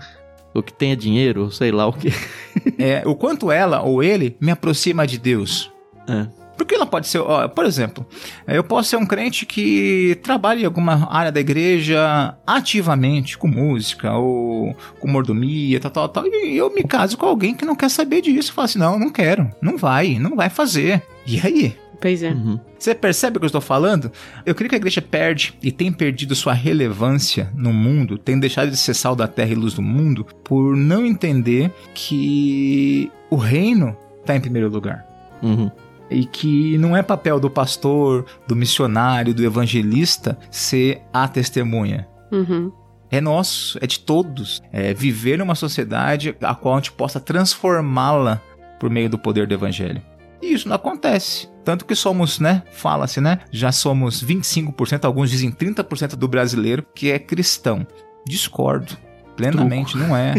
O que tenha dinheiro, sei lá o que. é, o quanto ela ou ele me aproxima de Deus. É. Porque ela pode ser, ó, por exemplo, eu posso ser um crente que trabalha em alguma área da igreja ativamente, com música ou com mordomia, tal, tal, tal, e eu me caso com alguém que não quer saber disso. Falo assim, não, não quero, não vai, não vai fazer. E aí? Pois é. Uhum. Você percebe o que eu estou falando? Eu creio que a igreja perde e tem perdido sua relevância no mundo, tem deixado de ser sal da terra e luz do mundo, por não entender que o reino está em primeiro lugar. Uhum. E que não é papel do pastor, do missionário, do evangelista ser a testemunha. Uhum. É nosso, é de todos. É viver numa sociedade a qual a gente possa transformá-la por meio do poder do evangelho. E isso não acontece. Tanto que somos, né? Fala-se, né? Já somos 25%, alguns dizem 30% do brasileiro que é cristão. Discordo. Plenamente, Truco. não é.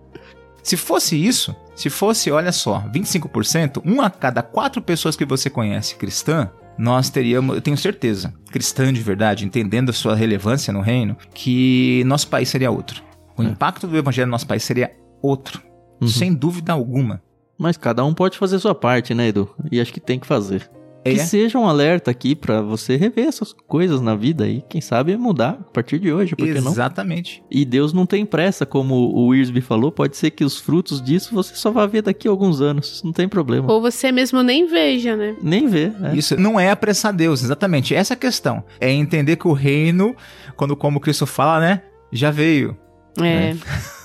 Se fosse isso, se fosse, olha só, 25%, uma a cada quatro pessoas que você conhece cristã, nós teríamos, eu tenho certeza, cristã de verdade, entendendo a sua relevância no reino, que nosso país seria outro. O é. impacto do evangelho no nosso país seria outro, uhum. sem dúvida alguma. Mas cada um pode fazer sua parte, né, Edu? E acho que tem que fazer. É. Que seja um alerta aqui para você rever essas coisas na vida e quem sabe mudar a partir de hoje, porque não? Exatamente. E Deus não tem pressa, como o Wirsby falou, pode ser que os frutos disso você só vá ver daqui a alguns anos, não tem problema. Ou você mesmo nem veja, né? Nem vê. É. Isso não é apressar Deus, exatamente. Essa é a questão. É entender que o reino, quando como Cristo fala, né, já veio. É. Né?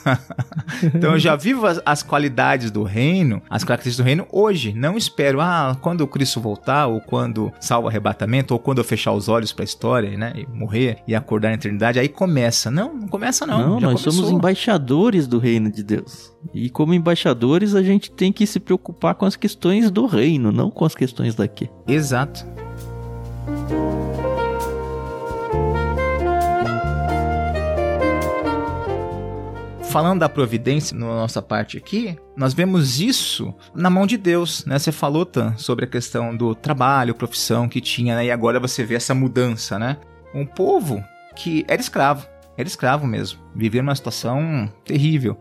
então eu já vivo as, as, qualidades do reino, as características do reino hoje. Não espero, ah, quando o Cristo voltar, ou quando salva o arrebatamento, ou quando eu fechar os olhos para a história, né? E morrer e acordar na eternidade. Aí começa. Não, não começa não. Não, nós começou. somos embaixadores do reino de Deus. E como embaixadores, a gente tem que se preocupar com as questões do reino, não com as questões daqui. Exato. Falando da providência na nossa parte aqui, nós vemos isso na mão de Deus, né? Você falou, Tan, sobre a questão do trabalho, profissão que tinha, né? E agora você vê essa mudança, né? Um povo que era escravo, era escravo mesmo, vivia numa situação terrível.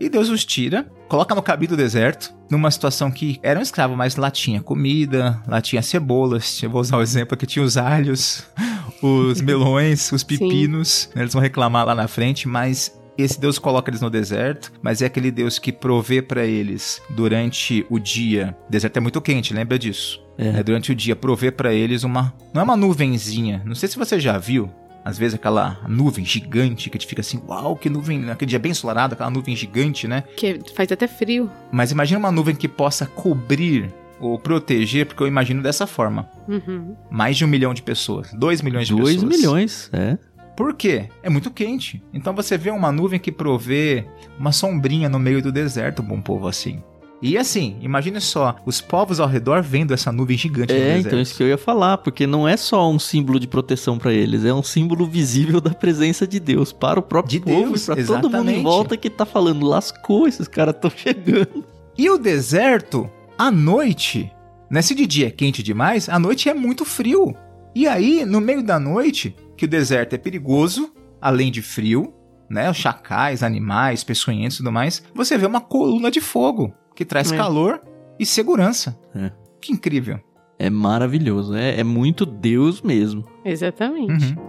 E Deus os tira, coloca no caminho do deserto, numa situação que era um escravo, mas lá tinha comida, lá tinha cebolas, eu vou usar o exemplo que tinha os alhos, os melões, os pepinos, né? eles vão reclamar lá na frente, mas esse Deus coloca eles no deserto, mas é aquele Deus que provê para eles durante o dia. O deserto é muito quente, lembra disso? É. É, durante o dia, provê para eles uma. Não é uma nuvenzinha. Não sei se você já viu. Às vezes aquela nuvem gigante que te fica assim, uau, que nuvem, naquele dia bem ensolarado, aquela nuvem gigante, né? Que faz até frio. Mas imagina uma nuvem que possa cobrir ou proteger, porque eu imagino dessa forma. Uhum. Mais de um milhão de pessoas. Dois milhões de Dois pessoas. Dois milhões, é. Por quê? É muito quente. Então você vê uma nuvem que provê uma sombrinha no meio do deserto, bom povo assim. E assim, imagine só, os povos ao redor vendo essa nuvem gigante no É, deserto. então isso que eu ia falar, porque não é só um símbolo de proteção pra eles, é um símbolo visível da presença de Deus para o próprio De povo Deus, e pra todo mundo em volta que tá falando, lascou, esses caras estão chegando. E o deserto, à noite, né? Se de dia é quente demais, à noite é muito frio. E aí, no meio da noite, que o deserto é perigoso, além de frio, né? Os chacais, animais, peçonhentos e tudo mais, você vê uma coluna de fogo que traz É. calor e segurança. É. Que incrível. É maravilhoso, é, é muito Deus mesmo. Exatamente. Uhum.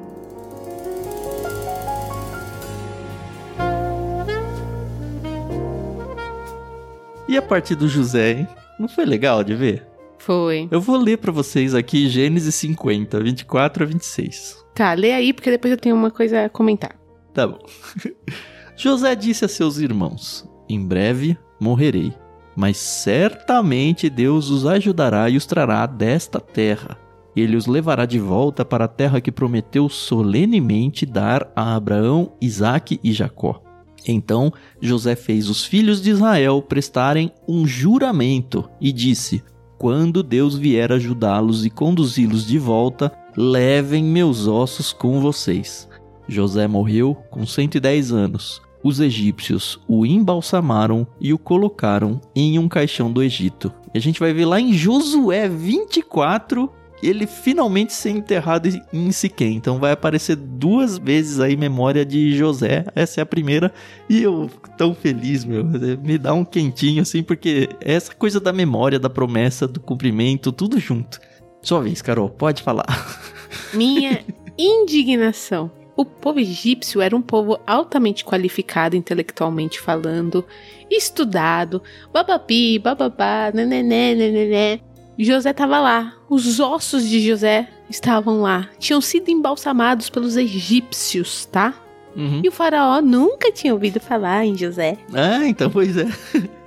E a parte do José, hein? Não foi legal de ver? Foi. Eu vou ler pra vocês aqui Gênesis 50, 24 a 26. Tá, lê aí, porque depois eu tenho uma coisa a comentar. Tá bom. José disse a seus irmãos: Em breve morrerei, mas certamente Deus os ajudará e os trará desta terra. Ele os levará de volta para a terra que prometeu solenemente dar a Abraão, Isaque e Jacó. Então José fez os filhos de Israel prestarem um juramento e disse: Quando Deus vier ajudá-los e conduzi-los de volta, levem meus ossos com vocês. José morreu com 110 anos. Os egípcios o embalsamaram e o colocaram em um caixão do Egito. E a gente vai ver lá em Josué 24 ele finalmente ser enterrado em Siquém. Então vai aparecer duas vezes aí memória de José. Essa é a primeira. E eu tão feliz, meu. Me dá um quentinho assim, porque essa coisa da memória, da promessa, do cumprimento, tudo junto. Sua vez, Carol, pode falar. Minha indignação. O povo egípcio era um povo altamente qualificado intelectualmente falando, estudado, babapi, bababá, nenené, nenené. José estava lá, os ossos de José estavam lá, tinham sido embalsamados pelos egípcios, tá? Uhum. E o faraó nunca tinha ouvido falar em José. Ah, então, pois é.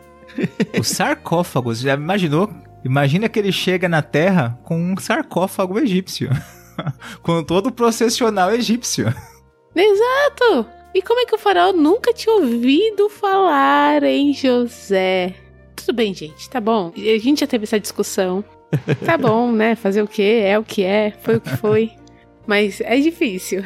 Os sarcófagos, já imaginou? Imagina que ele chega na Terra com um sarcófago egípcio. com todo o processional egípcio. Exato! E como é que o faraó nunca tinha ouvido falar em José? Tudo bem, gente, tá bom. A gente já teve essa discussão. Tá bom, né? Fazer o que é o que é, foi o que foi. Mas é difícil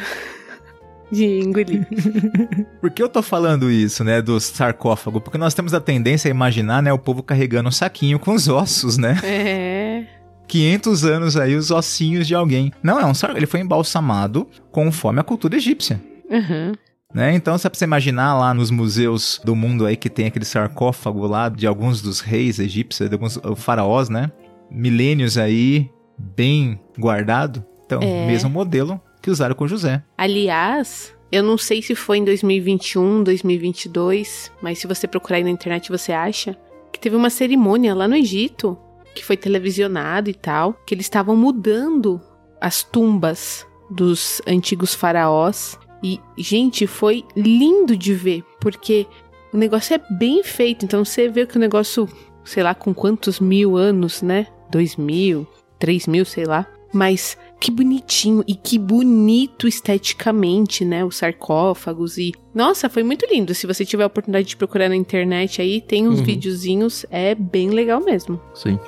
de engolir. Por que eu tô falando isso, né, do sarcófago? Porque nós temos a tendência a imaginar, né, o povo carregando um saquinho com os ossos, né? É. 500 anos aí, os ossinhos de alguém. Não, é um sarcófago. Ele foi embalsamado conforme a cultura egípcia. Uhum. Né? Então, se você imaginar lá nos museus do mundo aí que tem aquele sarcófago lá de alguns dos reis egípcios, de alguns faraós, né? Milênios aí, bem guardado. Então, É. mesmo modelo que usaram com José. Aliás, eu não sei se foi em 2021, 2022, mas se você procurar aí na internet você acha que teve uma cerimônia lá no Egito que foi televisionado e tal, que eles estavam mudando as tumbas dos antigos faraós e gente, foi lindo de ver, porque o negócio é bem feito, então você vê que o negócio, sei lá, com quantos mil anos, né? Dois mil, três mil, sei lá. Mas que bonitinho e que bonito esteticamente, né? Os sarcófagos e. Nossa, foi muito lindo. Se você tiver a oportunidade de procurar na internet aí, tem uns Uhum. videozinhos, é bem legal mesmo. Sim.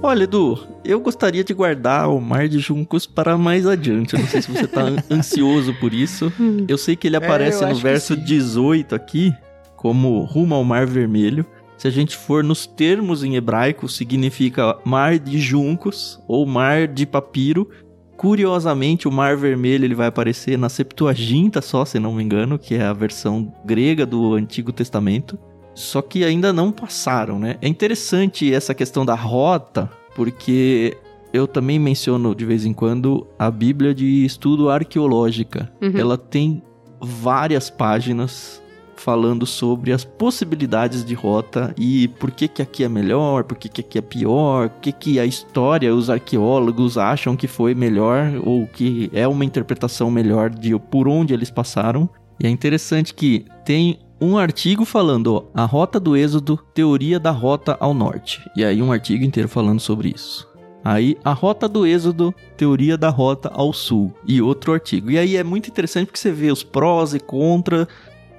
Olha, Edu, eu gostaria de guardar o Mar de Juncos para mais adiante. Eu não sei se você tá an- ansioso por isso. Eu sei que ele aparece eu no verso sim. 18 aqui, como rumo ao Mar Vermelho. Se a gente for nos termos em hebraico, significa mar de juncos ou mar de papiro. Curiosamente, o Mar Vermelho ele vai aparecer na Septuaginta só, se não me engano, que é a versão grega do Antigo Testamento. Só que ainda não passaram, né? É interessante essa questão da rota, porque eu também menciono de vez em quando a Bíblia de Estudo Arqueológica. Uhum. Ela tem várias páginas falando sobre as possibilidades de rota e por que que aqui é melhor, por que que aqui é pior, por que que a história, os arqueólogos acham que foi melhor ou que é uma interpretação melhor de por onde eles passaram. E é interessante que tem um artigo falando ó, a rota do êxodo, teoria da rota ao norte. E aí um artigo inteiro falando sobre isso. Aí, a rota do êxodo, teoria da rota ao sul, e outro artigo. E aí é muito interessante porque você vê os prós e contra,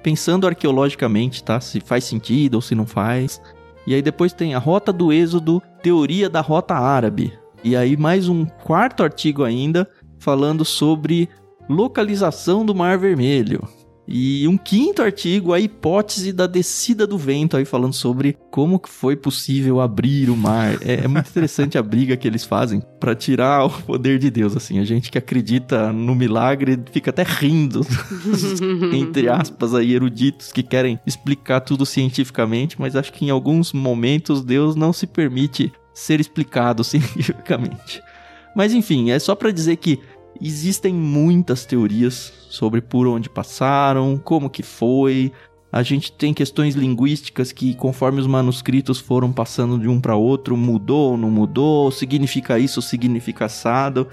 pensando arqueologicamente, tá? Se faz sentido ou se não faz. E aí depois tem a rota do êxodo, teoria da rota árabe. E aí mais um quarto artigo ainda, falando sobre localização do Mar Vermelho. E um quinto artigo, a hipótese da descida do vento, aí falando sobre como foi possível abrir o mar. É, é muito interessante a briga que eles fazem para tirar o poder de Deus, assim. A gente que acredita no milagre fica até rindo, entre aspas, aí, eruditos que querem explicar tudo cientificamente, mas acho que em alguns momentos Deus não se permite ser explicado cientificamente. Mas enfim, é só para dizer que Existem muitas teorias sobre por onde passaram, como que foi. A gente tem questões linguísticas que, conforme os manuscritos foram passando de um para outro, mudou, não mudou, significa isso, significa assado.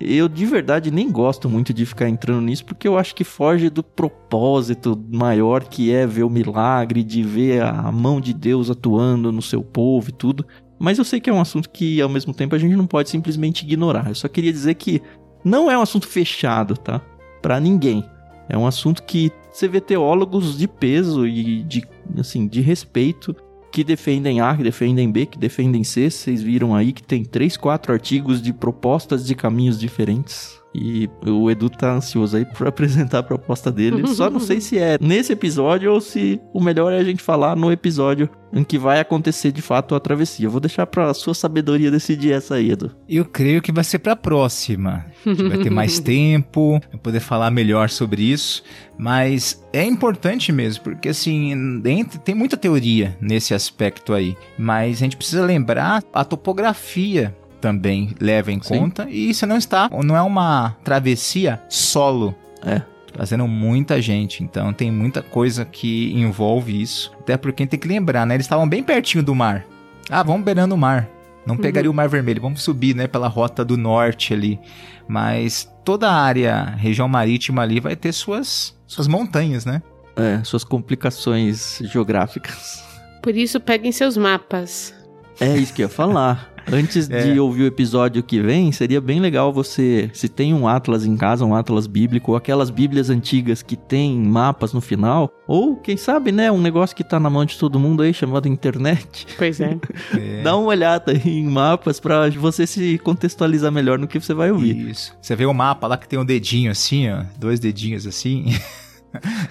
Eu de verdade nem gosto muito de ficar entrando nisso porque eu acho que foge do propósito maior que é ver o milagre, de ver a mão de Deus atuando no seu povo e tudo. Mas eu sei que é um assunto que ao mesmo tempo a gente não pode simplesmente ignorar. Eu só queria dizer que não é um assunto fechado, tá? Para ninguém. É um assunto que você vê teólogos de peso e de, assim, de respeito que defendem A, que defendem B, que defendem C. Vocês viram aí que tem três, quatro artigos de propostas de caminhos diferentes. E o Edu tá ansioso aí pra apresentar a proposta dele. Só não sei se é nesse episódio ou se o melhor é a gente falar no episódio em que vai acontecer de fato a travessia. Eu vou deixar pra sua sabedoria decidir essa aí, Edu. Eu creio que vai ser pra próxima. Vai ter mais tempo, vai poder falar melhor sobre isso. Mas é importante mesmo, porque assim, tem muita teoria nesse aspecto aí. Mas a gente precisa lembrar a topografia também leva em Sim. conta. E você não está, não é uma travessia solo. É. Trazendo muita gente, então tem muita coisa que envolve isso. Até porque tem que lembrar, né? Eles estavam bem pertinho do mar. Ah, vamos beirando o mar. Não uhum. pegaria o Mar Vermelho, vamos subir, né, pela rota do norte ali. Mas toda a área, região marítima ali, vai ter suas, suas montanhas, né? É, suas complicações geográficas. Por isso, peguem seus mapas. É isso que eu ia falar. Antes é. de ouvir o episódio que vem, seria bem legal você, se tem um atlas em casa, um atlas bíblico, ou aquelas bíblias antigas que tem mapas no final, ou quem sabe, né, um negócio que tá na mão de todo mundo aí chamado internet. Pois é. é. Dá uma olhada em mapas para você se contextualizar melhor no que você vai ouvir. Isso. Você vê o mapa lá que tem um dedinho assim, ó, dois dedinhos assim.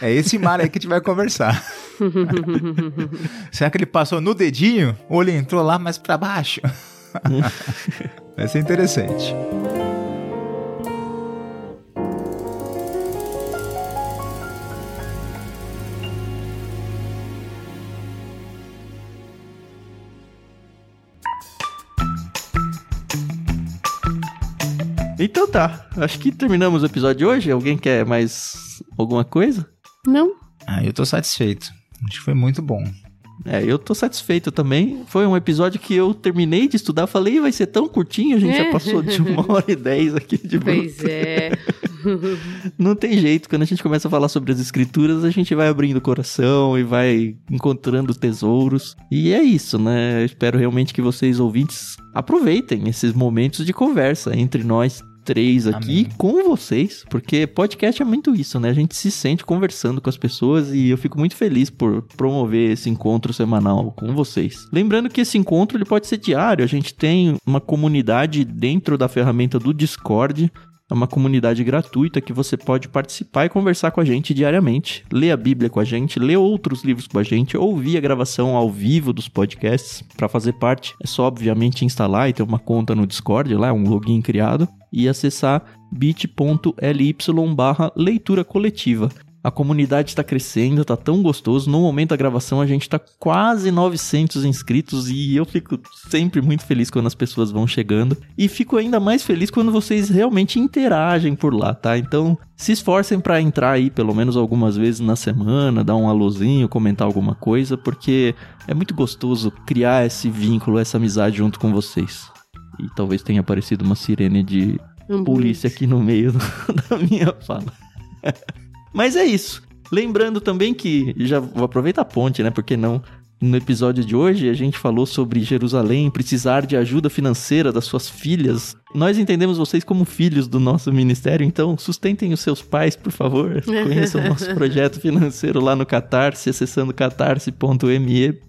É esse mar aí que a gente vai conversar. Será que ele passou no dedinho ou ele entrou lá mais para baixo? Vai ser interessante. Então tá, acho que terminamos o episódio de hoje. Alguém quer mais alguma coisa? Não. Ah, eu tô satisfeito. Acho que foi muito bom. É, eu tô satisfeito também. Foi um episódio que eu terminei de estudar, falei, vai ser tão curtinho, a gente é. já passou de uma hora e dez aqui de Pois é. Não tem jeito, quando a gente começa a falar sobre as escrituras, a gente vai abrindo o coração e vai encontrando tesouros. E é isso, né? Eu espero realmente que vocês ouvintes aproveitem esses momentos de conversa entre nós três aqui Amém. com vocês, porque podcast é muito isso, né? A gente se sente conversando com as pessoas e eu fico muito feliz por promover esse encontro semanal com vocês. Lembrando que esse encontro ele pode ser diário, a gente tem uma comunidade dentro da ferramenta do Discord, é uma comunidade gratuita que você pode participar e conversar com a gente diariamente, ler a Bíblia com a gente, ler outros livros com a gente, ouvir a gravação ao vivo dos podcasts. Para fazer parte, é só obviamente instalar e ter uma conta no Discord, lá é um login criado e acessar bit.ly barra leitura coletiva. A comunidade está crescendo, tá tão gostoso. No momento da gravação a gente tá quase 900 inscritos e eu fico sempre muito feliz quando as pessoas vão chegando e fico ainda mais feliz quando vocês realmente interagem por lá, tá? Então, se esforcem para entrar aí pelo menos algumas vezes na semana, dar um alôzinho, comentar alguma coisa, porque é muito gostoso criar esse vínculo, essa amizade junto com vocês. E talvez tenha aparecido uma sirene de polícia aqui no meio da minha fala. Mas é isso. Lembrando também que, já vou aproveitar a ponte, né? Porque não? No episódio de hoje, a gente falou sobre Jerusalém precisar de ajuda financeira das suas filhas. Nós entendemos vocês como filhos do nosso ministério, então sustentem os seus pais, por favor. Conheçam o nosso projeto financeiro lá no Catarse, acessando catarse.me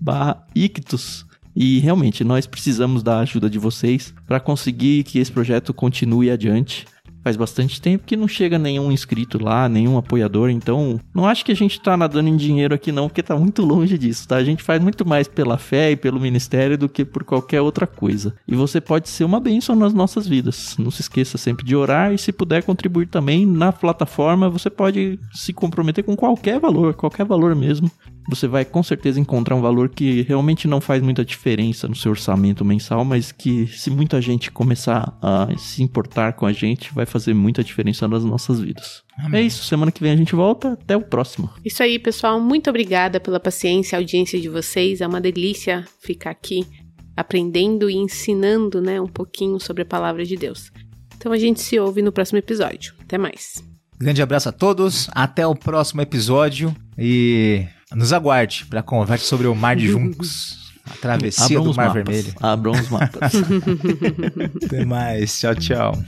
ictus. E realmente, nós precisamos da ajuda de vocês para conseguir que esse projeto continue adiante. Faz bastante tempo que não chega nenhum inscrito lá, nenhum apoiador, então não acho que a gente tá nadando em dinheiro aqui não, porque tá muito longe disso, tá? A gente faz muito mais pela fé e pelo ministério do que por qualquer outra coisa. E você pode ser uma bênção nas nossas vidas. Não se esqueça sempre de orar e se puder contribuir também na plataforma, você pode se comprometer com qualquer valor, qualquer valor mesmo você vai com certeza encontrar um valor que realmente não faz muita diferença no seu orçamento mensal, mas que se muita gente começar a se importar com a gente, vai fazer muita diferença nas nossas vidas. Amém. É isso, semana que vem a gente volta, até o próximo. Isso aí, pessoal, muito obrigada pela paciência e audiência de vocês. É uma delícia ficar aqui aprendendo e ensinando, né, um pouquinho sobre a palavra de Deus. Então a gente se ouve no próximo episódio. Até mais. Grande abraço a todos, até o próximo episódio e nos aguarde para conversa sobre o Mar de Juncos. A travessia Abram do Mar mapas. Vermelho. Abram os mapas. Até mais. Tchau, tchau.